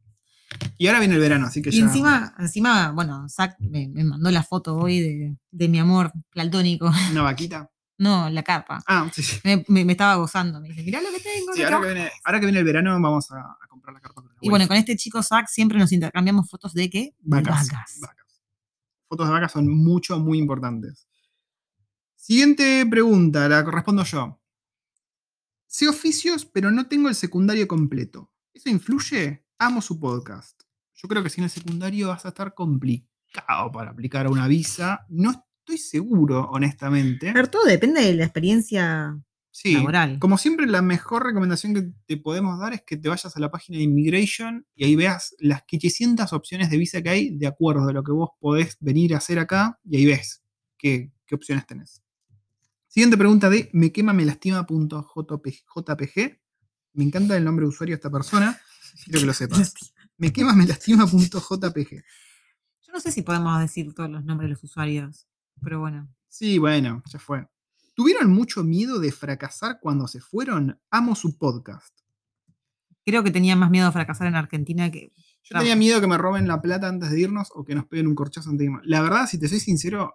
Y ahora viene el verano, así que
Y
ya.
encima, encima, bueno, Zach me, me mandó la foto hoy de, de mi amor platónico.
Una vaquita.
No, la carpa.
Ah, sí, sí.
Me, me- me estaba gozando. Me dice, mirá lo que tengo.
Sí, ahora,
trabajo".
que viene, ahora que viene el verano vamos a, a comprar la carpa. con la
Y bueno, con este chico Zach siempre nos intercambiamos fotos de qué?
Vacas. vacas. Fotos de vacas son mucho, muy importantes. Siguiente pregunta, la respondo yo. Sé oficios, pero no tengo el secundario completo. ¿Eso influye? Amo su podcast. Yo creo que sin el secundario vas a estar complicado para aplicar a una visa. No estoy seguro, honestamente.
Pero todo depende de la experiencia
Sí,
laboral.
como siempre, la mejor recomendación que te podemos dar es que te vayas a la página de Immigration y ahí veas las 500 opciones de visa que hay de acuerdo a lo que vos podés venir a hacer acá y ahí ves qué, qué opciones tenés. Siguiente pregunta de me quema me lastima.jpg. Me encanta el nombre de usuario de esta persona. Quiero que lo sepas. Me quema me lastima.jpg.
Yo no sé si podemos decir todos los nombres de los usuarios, pero bueno.
Sí, bueno, ya fue. ¿Tuvieron mucho miedo de fracasar cuando se fueron? Amo su podcast.
Creo que tenía más miedo a fracasar en Argentina que.
Yo
Claro.
tenía miedo que me roben la plata antes de irnos o que nos peguen un corchazo antes de irnos. La verdad, si te soy sincero,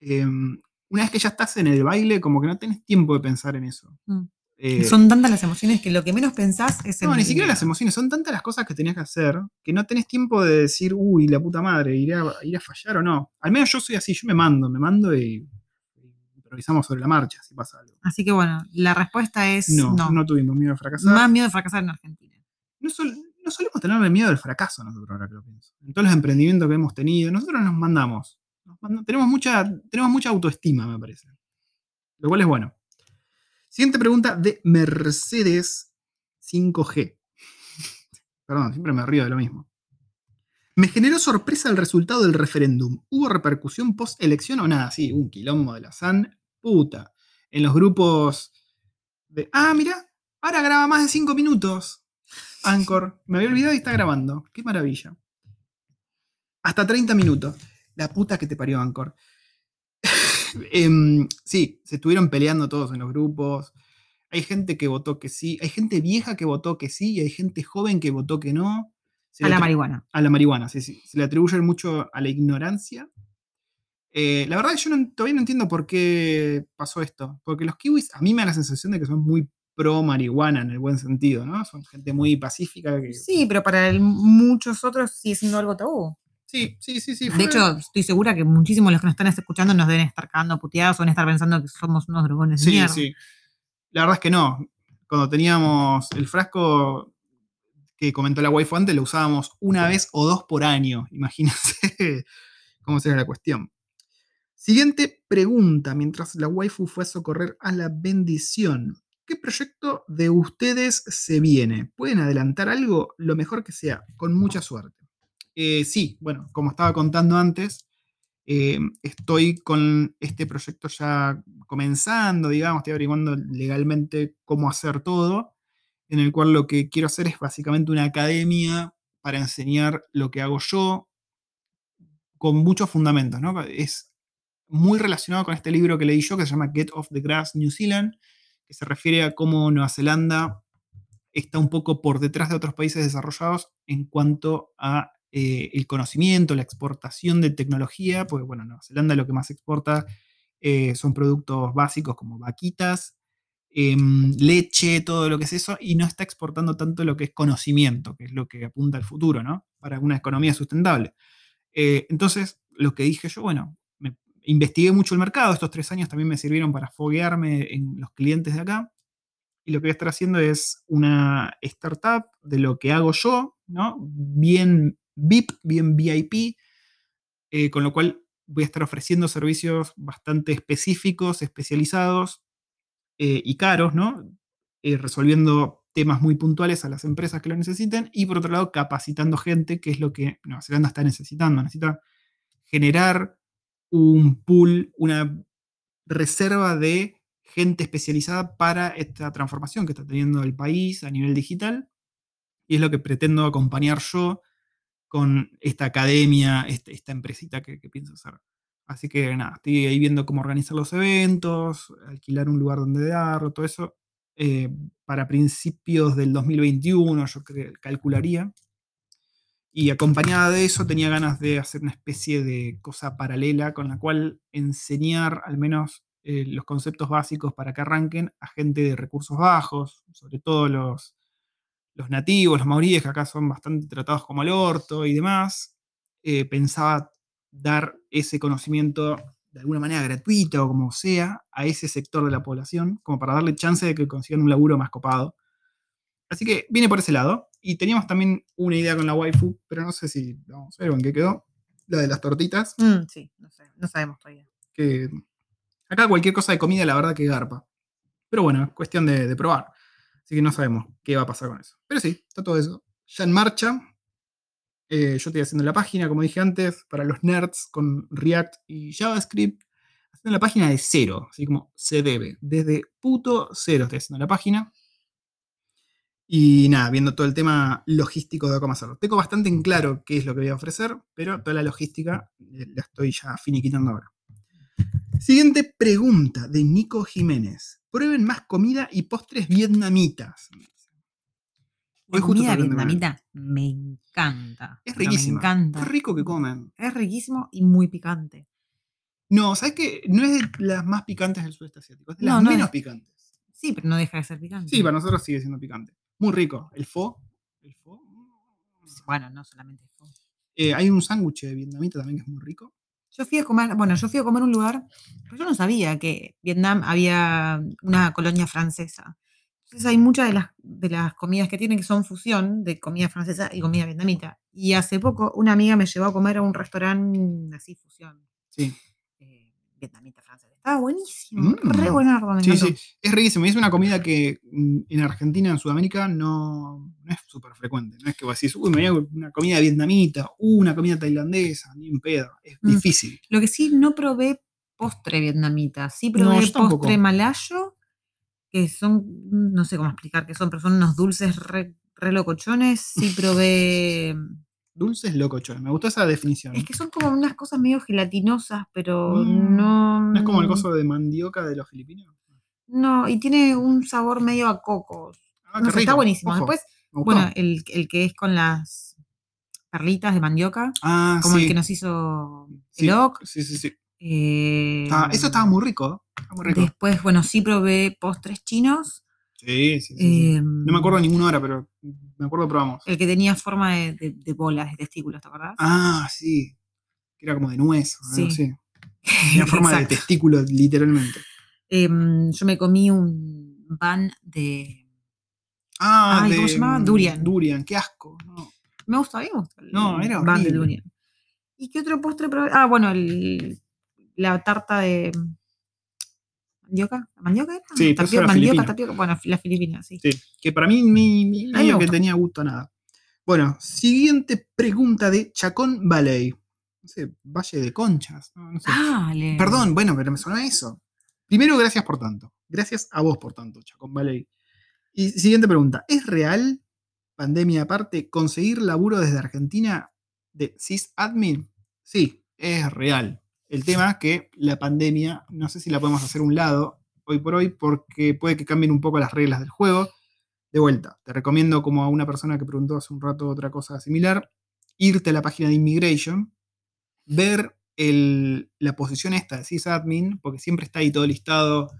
eh, una vez que ya estás en el baile, como que no tenés tiempo de pensar en eso.
Mm.
Eh,
Son tantas las emociones que lo que menos pensás es en.
no, ni siquiera las emociones, son tantas las cosas que tenías que hacer que no tenés tiempo de decir, uy, la puta madre, iré a, iré a fallar o no. Al menos yo soy así, yo me mando, me mando y, y improvisamos sobre la marcha si pasa algo.
Así que bueno, la respuesta es
No,
no.
no, tuvimos miedo de fracasar.
Más miedo de fracasar en Argentina.
no, sol- no solemos tener miedo del fracaso nosotros, ahora que lo pienso. En todos los emprendimientos que hemos tenido, nosotros nos mandamos. Nos manda- tenemos, mucha, tenemos mucha autoestima, me parece. Lo cual es bueno. Siguiente pregunta de Mercedes 5G. Perdón, siempre me río de lo mismo. Me generó sorpresa el resultado del referéndum. ¿Hubo repercusión post-elección o nada? Sí, un quilombo de la San puta. En los grupos de. Ah, mira, ahora graba más de 5 minutos. Anchor. Me había olvidado y está grabando. Qué maravilla. Hasta 30 minutos. La puta que te parió, Anchor. Em, sí, se estuvieron peleando todos en los grupos. Hay gente que votó que sí. Hay gente vieja que votó que sí. Y hay gente joven que votó que no. Se
A la marihuana.
a la marihuana, sí, sí. Se le atribuyen mucho a la ignorancia. Eh, la verdad que yo no- todavía no entiendo por qué pasó esto. Porque los kiwis a mí me da la sensación de que son muy pro marihuana en el buen sentido, ¿no? Son gente muy pacífica. Que...
Sí, pero para el- muchos otros sigue siendo algo tabú.
Sí, sí, sí. sí,
De hecho, estoy segura que muchísimos de los que nos están escuchando nos deben estar cagando puteados o deben estar pensando que somos unos drogones de
Sí,
mierda.
sí. La verdad es que no. Cuando teníamos el frasco que comentó la waifu antes, lo usábamos una vez o dos por año. Imagínense cómo sería la cuestión. Siguiente pregunta, mientras la waifu fue a socorrer a la bendición. ¿Qué proyecto de ustedes se viene? ¿Pueden adelantar algo? Lo mejor que sea, con mucha suerte. Eh, sí, bueno, como estaba contando antes, eh, estoy con este proyecto ya comenzando, digamos, estoy averiguando legalmente cómo hacer todo, en el cual lo que quiero hacer es básicamente una academia para enseñar lo que hago yo con muchos fundamentos, ¿no? Es muy relacionado con este libro que leí yo que se llama Get Off the Grass New Zealand, que se refiere a cómo Nueva Zelanda está un poco por detrás de otros países desarrollados en cuanto a eh, el conocimiento, la exportación de tecnología, porque bueno, Nueva Zelanda lo que más exporta eh, son productos básicos como vaquitas, em, leche, todo lo que es eso, y no está exportando tanto lo que es conocimiento, que es lo que apunta al futuro, ¿no? Para una economía sustentable. Eh, entonces, lo que dije yo, bueno, me investigué mucho el mercado, estos tres años también me sirvieron para foguearme en los clientes de acá, y lo que voy a estar haciendo es una startup de lo que hago yo, ¿no? Bien VIP, bien VIP, eh, con lo cual voy a estar ofreciendo servicios bastante específicos, especializados eh, y caros, ¿no? Eh, resolviendo temas muy puntuales a las empresas que lo necesiten y por otro lado capacitando gente, que es lo que Nueva Zelanda está necesitando. Necesita generar un pool, una reserva de gente especializada para esta transformación que está teniendo el país a nivel digital. Y es lo que pretendo acompañar yo con esta academia, este- esta empresita que, que pienso hacer. Así que nada, estoy ahí viendo cómo organizar los eventos, alquilar un lugar donde darlo, todo eso. eh, para principios del 2021, yo calcularía. Y acompañada de eso tenía ganas de hacer una especie de cosa paralela con la cual enseñar al menos eh, los conceptos básicos para que arranquen a gente de recursos bajos, sobre todo los, los nativos, los maoríes, que acá son bastante tratados como el orto y demás. Eh, pensaba dar ese conocimiento de alguna manera gratuita o como sea a ese sector de la población, como para darle chance de que consigan un laburo más copado. Así que viene por ese lado. Y teníamos también una idea con la waifu, pero no sé si vamos a ver en qué quedó. La de las tortitas.
Mm, sí, no, sé, no sabemos todavía.
Que acá cualquier cosa de comida, la verdad que garpa. Pero bueno, es cuestión de, de probar. Así que no sabemos qué va a pasar con eso. Pero sí, está todo eso. Ya en marcha. Eh, yo estoy haciendo la página, como dije antes, para los nerds con React y JavaScript. Haciendo la página de cero, así como se debe. Desde puto cero estoy haciendo la página. Y nada, viendo todo el tema logístico de cómo hacerlo. Tengo bastante en claro qué es lo que voy a ofrecer, pero toda la logística eh, la estoy ya finiquitando ahora. Siguiente pregunta de Nico Jiménez. Prueben más comida y postres vietnamitas. Hoy justo
comida vietnamita me encanta.
Es
pero Me encanta.
Qué rico que comen.
Es riquísimo y muy picante.
No, ¿sabes qué? No es de las más picantes del sudeste asiático, es de
No,
las
no
menos
es.
picantes.
Sí, pero no deja de ser picante.
Sí, para nosotros sigue siendo picante. Muy rico. El pho. El pho.
Bueno, no solamente eso.
Eh, hay un sándwich de vietnamita también que es muy rico.
Yo fui a comer, bueno, yo fui a comer un lugar, pero yo no sabía que Vietnam había una colonia francesa. Entonces hay muchas de las, de las comidas que tienen que son fusión de comida francesa y comida vietnamita. Y hace poco una amiga me llevó a comer a un restaurante así fusión,
Sí.
eh, vietnamita francesa. Estaba buenísimo,
Mm.
re buenardo, me
Sí,
encantó.
sí. Es riquísimo. Y es una comida que mm, en Argentina, en Sudamérica, no, no es súper frecuente. No es que vos decís, uy, me voy a una comida vietnamita, uh, una comida tailandesa, ni un pedo. Es
Mm.
difícil.
Lo que sí, no probé postre vietnamita. Sí probé postre malayo, que son, no sé cómo explicar qué son, pero son unos dulces re, re locochones. Sí probé...
Dulces locochones. Me gustó esa definición.
Es que son como unas cosas medio gelatinosas, pero
Mm,
no...
¿No es como el coso de mandioca de los filipinos?
No, y tiene un sabor medio a cocos.
Ah,
No
qué
sé, está buenísimo.
Ojo,
Después, bueno, el, el que es con las perlitas de mandioca,
ah,
como
sí.
el que nos hizo
Sí,
el OC.
Sí, sí, sí.
eh,
Estaba- eso estaba muy rico. Estaba muy rico.
Después, bueno, sí probé postres chinos.
Sí, sí, sí, sí. No me acuerdo ninguno ahora, pero me acuerdo probamos.
El que tenía forma de, de- de bolas, de testículos, ¿te acordás?
Ah, sí. Que era como de nuez. o algo
Sí.
así. Tenía forma de
Exacto.
testículo, literalmente.
Em, yo me comí un van de.
Ah,
Ay,
de,
¿cómo se llamaba? Durian.
Durian, qué asco. No.
Me gusta, a mí me gusta. el
No, era
van de durian. ¿Y qué otro postre probé? Ah, bueno, el- la tarta de. ¿Mandioca? ¿La ¿Mandioca era?
Sí, eso
Tapioca,
era
mandioca, tapioca. Bueno, la filipina, sí.
Sí, que para mí ni, ni- medio que tenía gusto a nada. Bueno, siguiente pregunta de Chacón Valley. No sé, Valle de Conchas. No, no sé.
Dale.
Perdón, bueno, pero me sonó eso. Primero, gracias por tanto. Gracias a vos por tanto, Chacón Valley. Y siguiente pregunta. ¿Es real, pandemia aparte, conseguir laburo desde Argentina de sysadmin? Sí, es real. El tema es que la pandemia, no sé si la podemos hacer un lado hoy por hoy, porque puede que cambien un poco las reglas del juego. De vuelta, te recomiendo, como a una persona que preguntó hace un rato otra cosa similar, irte a la página de Immigration, ver la posición esta de sysadmin, porque siempre está ahí todo listado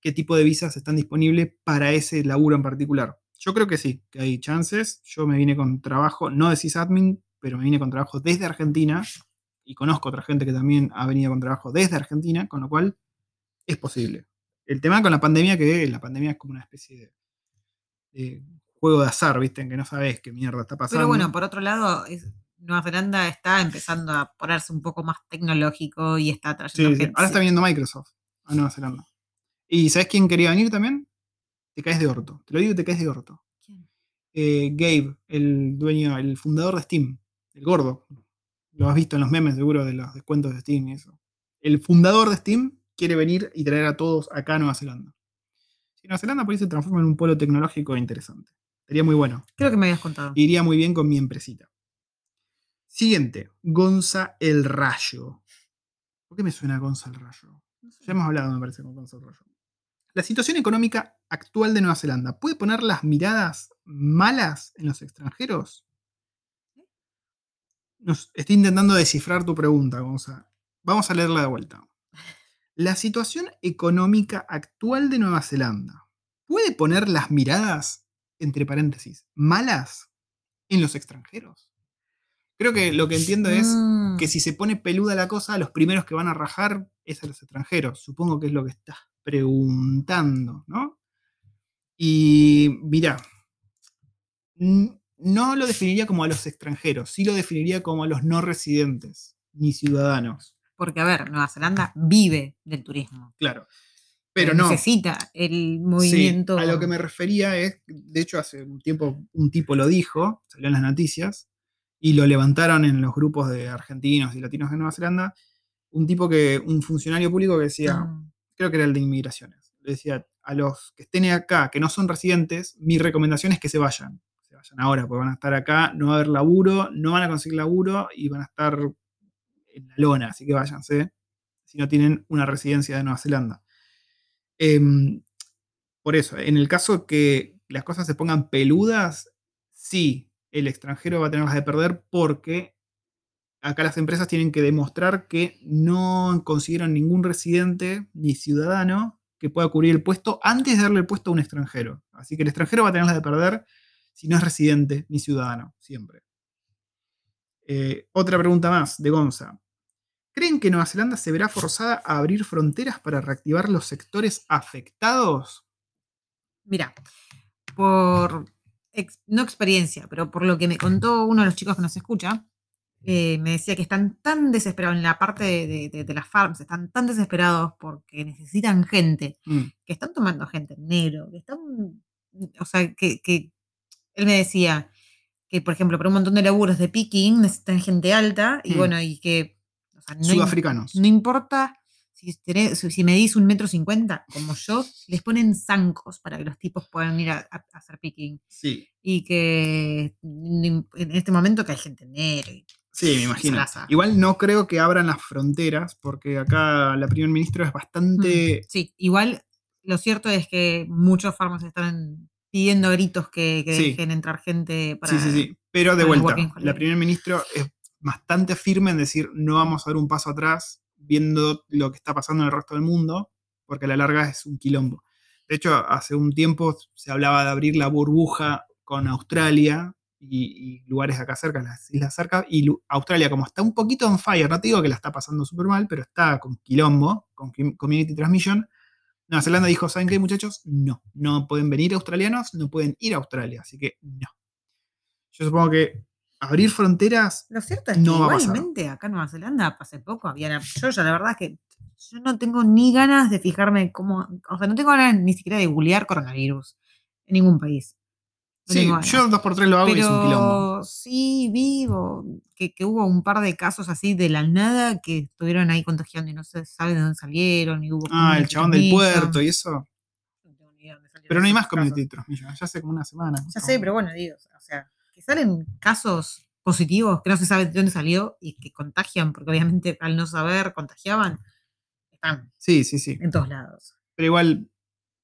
qué tipo de visas están disponibles para ese laburo en particular. Yo creo que sí, que hay chances. Yo me vine con trabajo, no de sysadmin, pero me vine con trabajo desde Argentina y conozco otra gente que también ha venido con trabajo desde Argentina, con lo cual es posible. El tema con la pandemia, que la pandemia es como una especie de, de juego de azar, ¿viste? En que no sabes qué mierda está pasando.
Pero bueno, por otro lado, es- Nueva Zelanda está empezando a ponerse un poco más tecnológico y está trayendo
Sí, sí.
gente.
Ahora está viniendo Microsoft a Nueva Zelanda. ¿Y sabes quién quería venir también? Te caes de orto. Te lo digo te caes de orto.
¿Quién?
Eh, Gabe, el dueño, el fundador de Steam, el gordo. Lo has visto en los memes seguro de los descuentos de Steam y eso. El fundador de Steam quiere venir y traer a todos acá a Nueva Zelanda. Si Nueva Zelanda por ahí se transforma en un polo tecnológico interesante. Sería muy bueno.
Creo que me habías contado.
Iría muy bien con mi empresita. Siguiente, Gonza el Rayo. ¿Por qué me suena Gonza el Rayo? Ya hemos hablado, me parece, con Gonza el Rayo. La situación económica actual de Nueva Zelanda puede poner las miradas malas en los extranjeros. Nos, estoy intentando descifrar tu pregunta, Gonza. Vamos a leerla de vuelta. La situación económica actual de Nueva Zelanda puede poner las miradas, entre paréntesis, malas en los extranjeros. Creo que lo que entiendo es
Mm.
que si se pone peluda la cosa, los primeros que van a rajar es a los extranjeros. Supongo que es lo que estás preguntando, ¿no? Y mira, n- no lo definiría como a los extranjeros, sí lo definiría como a los no residentes ni ciudadanos,
Porque, a ver, Nueva Zelanda vive del turismo.
claro. Pero no.
Necesita el
Sí,
movimiento.
a lo que me refería es, de hecho hace un tiempo un tipo lo dijo, salió en las noticias, y lo levantaron en los grupos de argentinos y latinos de Nueva Zelanda, un tipo que, un funcionario público que decía,
Ah,
creo que era el de inmigraciones, le decía a los que estén acá, que no son residentes, mi recomendación es que se vayan, vayan ahora, porque van a estar acá, no va a haber laburo, no van a conseguir laburo y van a estar en la lona, así que váyanse si no tienen una residencia de Nueva Zelanda. Em, por eso, en el caso que las cosas se pongan peludas, sí, el extranjero va a tenerlas de perder porque acá las empresas tienen que demostrar que no consiguieron ningún residente ni ciudadano que pueda cubrir el puesto antes de darle el puesto a un extranjero. Así que el extranjero va a tenerlas de perder si no es residente ni ciudadano, siempre. Eh, otra pregunta más de Gonza. ¿Creen que Nueva Zelanda se verá forzada a abrir fronteras para reactivar los sectores afectados?
Mira, por ex- no experiencia, pero por lo que me contó uno de los chicos que nos escucha, eh, me decía que están tan desesperados en la parte de, de- de- de las farms, están tan desesperados porque necesitan gente,
Mm,
que están tomando gente en negro, que están, o sea, que, que él me decía que, por ejemplo, para un montón de laburos de picking necesitan gente alta y
Mm.
bueno, y que o sea, no,
Sudafricanos.
no importa si, tenés- si medís un metro cincuenta, como yo, les ponen zancos para que los tipos puedan ir a, hacer picking.
Sí,
Y que en este momento que hay gente en negro. y-
sí, me imagino. Igual no creo que abran las fronteras, porque acá la primer ministra es bastante.
Mm, Sí, igual lo cierto es que muchos farmers están pidiendo gritos que, que
Sí.
dejen entrar gente para.
Sí, sí, sí. Pero de vuelta, la primer ministra es bastante firme en decir no vamos a dar un paso atrás viendo lo que está pasando en el resto del mundo, porque a la larga es un quilombo. De hecho, hace un tiempo se hablaba de abrir la burbuja con Australia y, y lugares acá cerca, las islas cerca, y Australia como está un poquito on fire, no te digo que la está pasando súper mal, pero está con quilombo, con com- community transmission. Nueva Zelanda dijo, ¿saben qué muchachos? No, no pueden venir australianos, no pueden ir a Australia, así que no. Yo supongo que abrir fronteras,
Lo cierto es
No
que igualmente acá en Nueva Zelanda hace poco había. Yo ya la verdad es que yo no tengo ni ganas de fijarme cómo. O sea, no tengo ganas ni siquiera de googlear coronavirus en ningún país.
Sí, yo dos por tres lo hago y es un quilombo.
Sí vi o, que, que hubo un par de casos así de la nada que estuvieron ahí contagiando y no se sabe de dónde salieron. Y hubo
Ah, el chabón del puerto y eso. Pero no hay más community transmission, ya hace como una semana.
Ya sé, pero bueno, digo, o sea, que salen casos positivos que no se sabe de dónde salió y que contagian, porque obviamente al no saber contagiaban, están
Sí, sí, sí.
en todos lados.
Pero igual,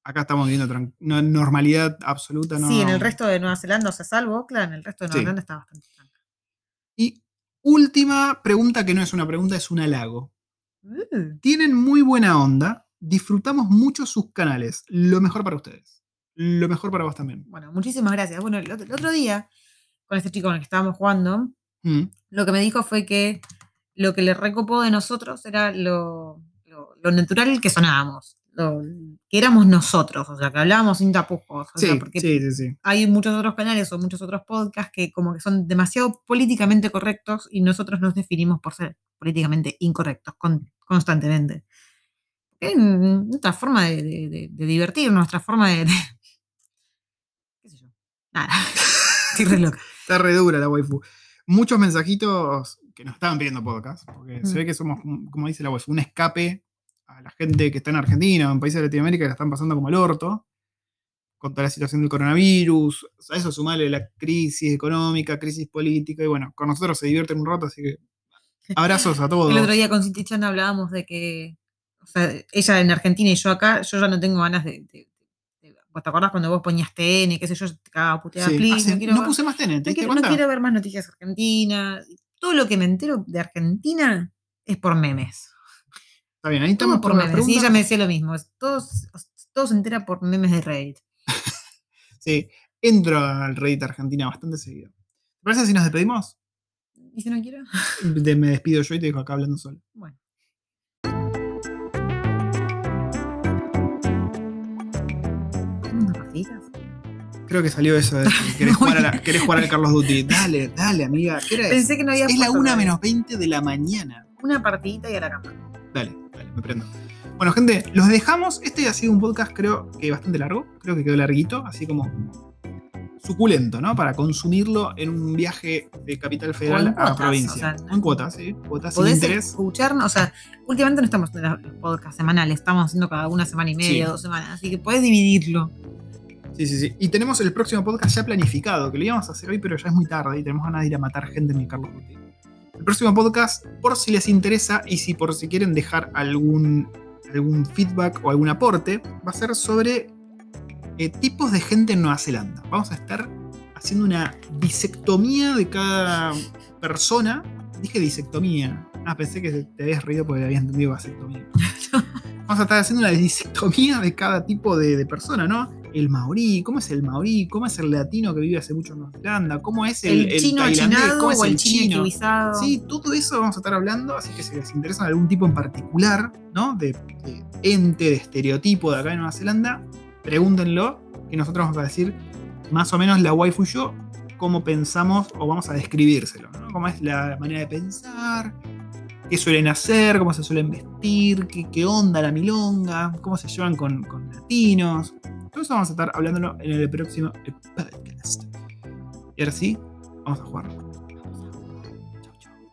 acá estamos viendo tran- no- normalidad absoluta. No,
Sí, en el resto de Nueva Zelanda, o sea, salvo, claro, en el resto de Nueva
Sí.
Zelanda está bastante tranca.
Y última pregunta que no es una pregunta, es un halago.
Uh,
Tienen muy buena onda, disfrutamos mucho sus canales. Lo mejor para ustedes. Lo mejor para vos también.
bueno, muchísimas gracias. Bueno, el otro, el otro día, con este chico con el que estábamos jugando,
Mm,
lo que me dijo fue que lo que le recopó de nosotros era lo, lo- lo natural que sonábamos, lo, que éramos nosotros, o sea, que hablábamos sin tapujos. o
Sí,
sea, porque
sí, sí,
hay muchos otros canales o muchos otros podcasts que como que son demasiado políticamente correctos y nosotros nos definimos por ser políticamente incorrectos con- constantemente. Es nuestra forma de, de, de- de divertir, nuestra forma de, qué sé yo. Nada. Estoy re loca.
Está re dura la waifu. Muchos mensajitos que nos estaban pidiendo podcast, porque se
Mm.
ve que somos, como como dice la waifu, un escape a la gente que está en Argentina o en países de Latinoamérica que la están pasando como el orto, con toda la situación del coronavirus. A eso sumarle la crisis económica, crisis política, y bueno, con nosotros se divierten un rato, así que abrazos a todos.
El otro día con Cinti Chan hablábamos de que, o sea, ella en Argentina y yo acá, yo ya no tengo ganas de. ¿Vos te acordás cuando vos ponías TN, qué sé yo, yo te cagaba puteada,
Sí.
please,
Hace-
no quiero
no
ver-
puse más TN, ¿te
no quiero, no quiero ver más noticias argentinas. Todo lo que me entero de Argentina es por memes.
Está bien, ahí estamos
por
por
memes. Y
preguntas.
ella me decía lo mismo. Todos, todo se entera por memes de Reddit.
Sí, entro al Reddit Argentina bastante seguido. ¿Te parece si nos despedimos?
¿Y si no quiero?
De- me despido yo y te dejo acá hablando solo.
Bueno.
Creo que salió eso de que querés jugar, a la- querés jugar al Carlos Duty. Dale, dale, amiga.
Pensé que no había
Es la
puesto
1
todavía.
menos 20 de la mañana.
Una partidita y a la cama.
Dale, me prendo. Bueno, gente, los dejamos. Este ha sido un podcast, creo que bastante largo. Creo que quedó larguito, así como suculento, ¿no? Para consumirlo en un viaje de Capital Federal
en
a provincia.
o sea,
en cuotas, sí. Cuotas sin interés.
escucharnos, o sea, últimamente no estamos en los podcasts semanales, estamos haciendo cada una semana y media,
Sí.
dos semanas, así que podés dividirlo.
Sí, sí, sí. Y tenemos el próximo podcast ya planificado, que lo íbamos a hacer hoy, pero ya es muy tarde y tenemos ganas de ir a matar gente en el Carlos Guti. El próximo podcast, por si les interesa y si por si quieren dejar algún, algún feedback o algún aporte, va a ser sobre eh, tipos de gente en Nueva Zelanda. Vamos a estar haciendo una disectomía de cada persona. Dije disectomía. Ah, pensé que te habías reído porque habías entendido vasectomía. Vamos a estar haciendo una disectomía de cada tipo de, de persona, ¿no? El maorí, ¿cómo es el maorí? ¿Cómo es el latino que vive hace mucho en Nueva Zelanda? ¿Cómo es el,
El,
el
chino
tailandés?
achinado
¿Cómo es
o el
el
chino.
Sí, todo eso vamos a estar hablando, así que si les interesa algún tipo en particular, ¿no? De, de ente, de estereotipo de acá en Nueva Zelanda, pregúntenlo, que nosotros vamos a decir más o menos la waifu yo, cómo pensamos o vamos a describírselo, ¿no? Cómo es la manera de pensar, qué suelen hacer, cómo se suelen vestir, qué, qué onda la milonga, cómo se llevan con, con latinos. Todo eso vamos a estar hablándolo en el próximo podcast. Y ahora sí, vamos a jugar. Chau, chau.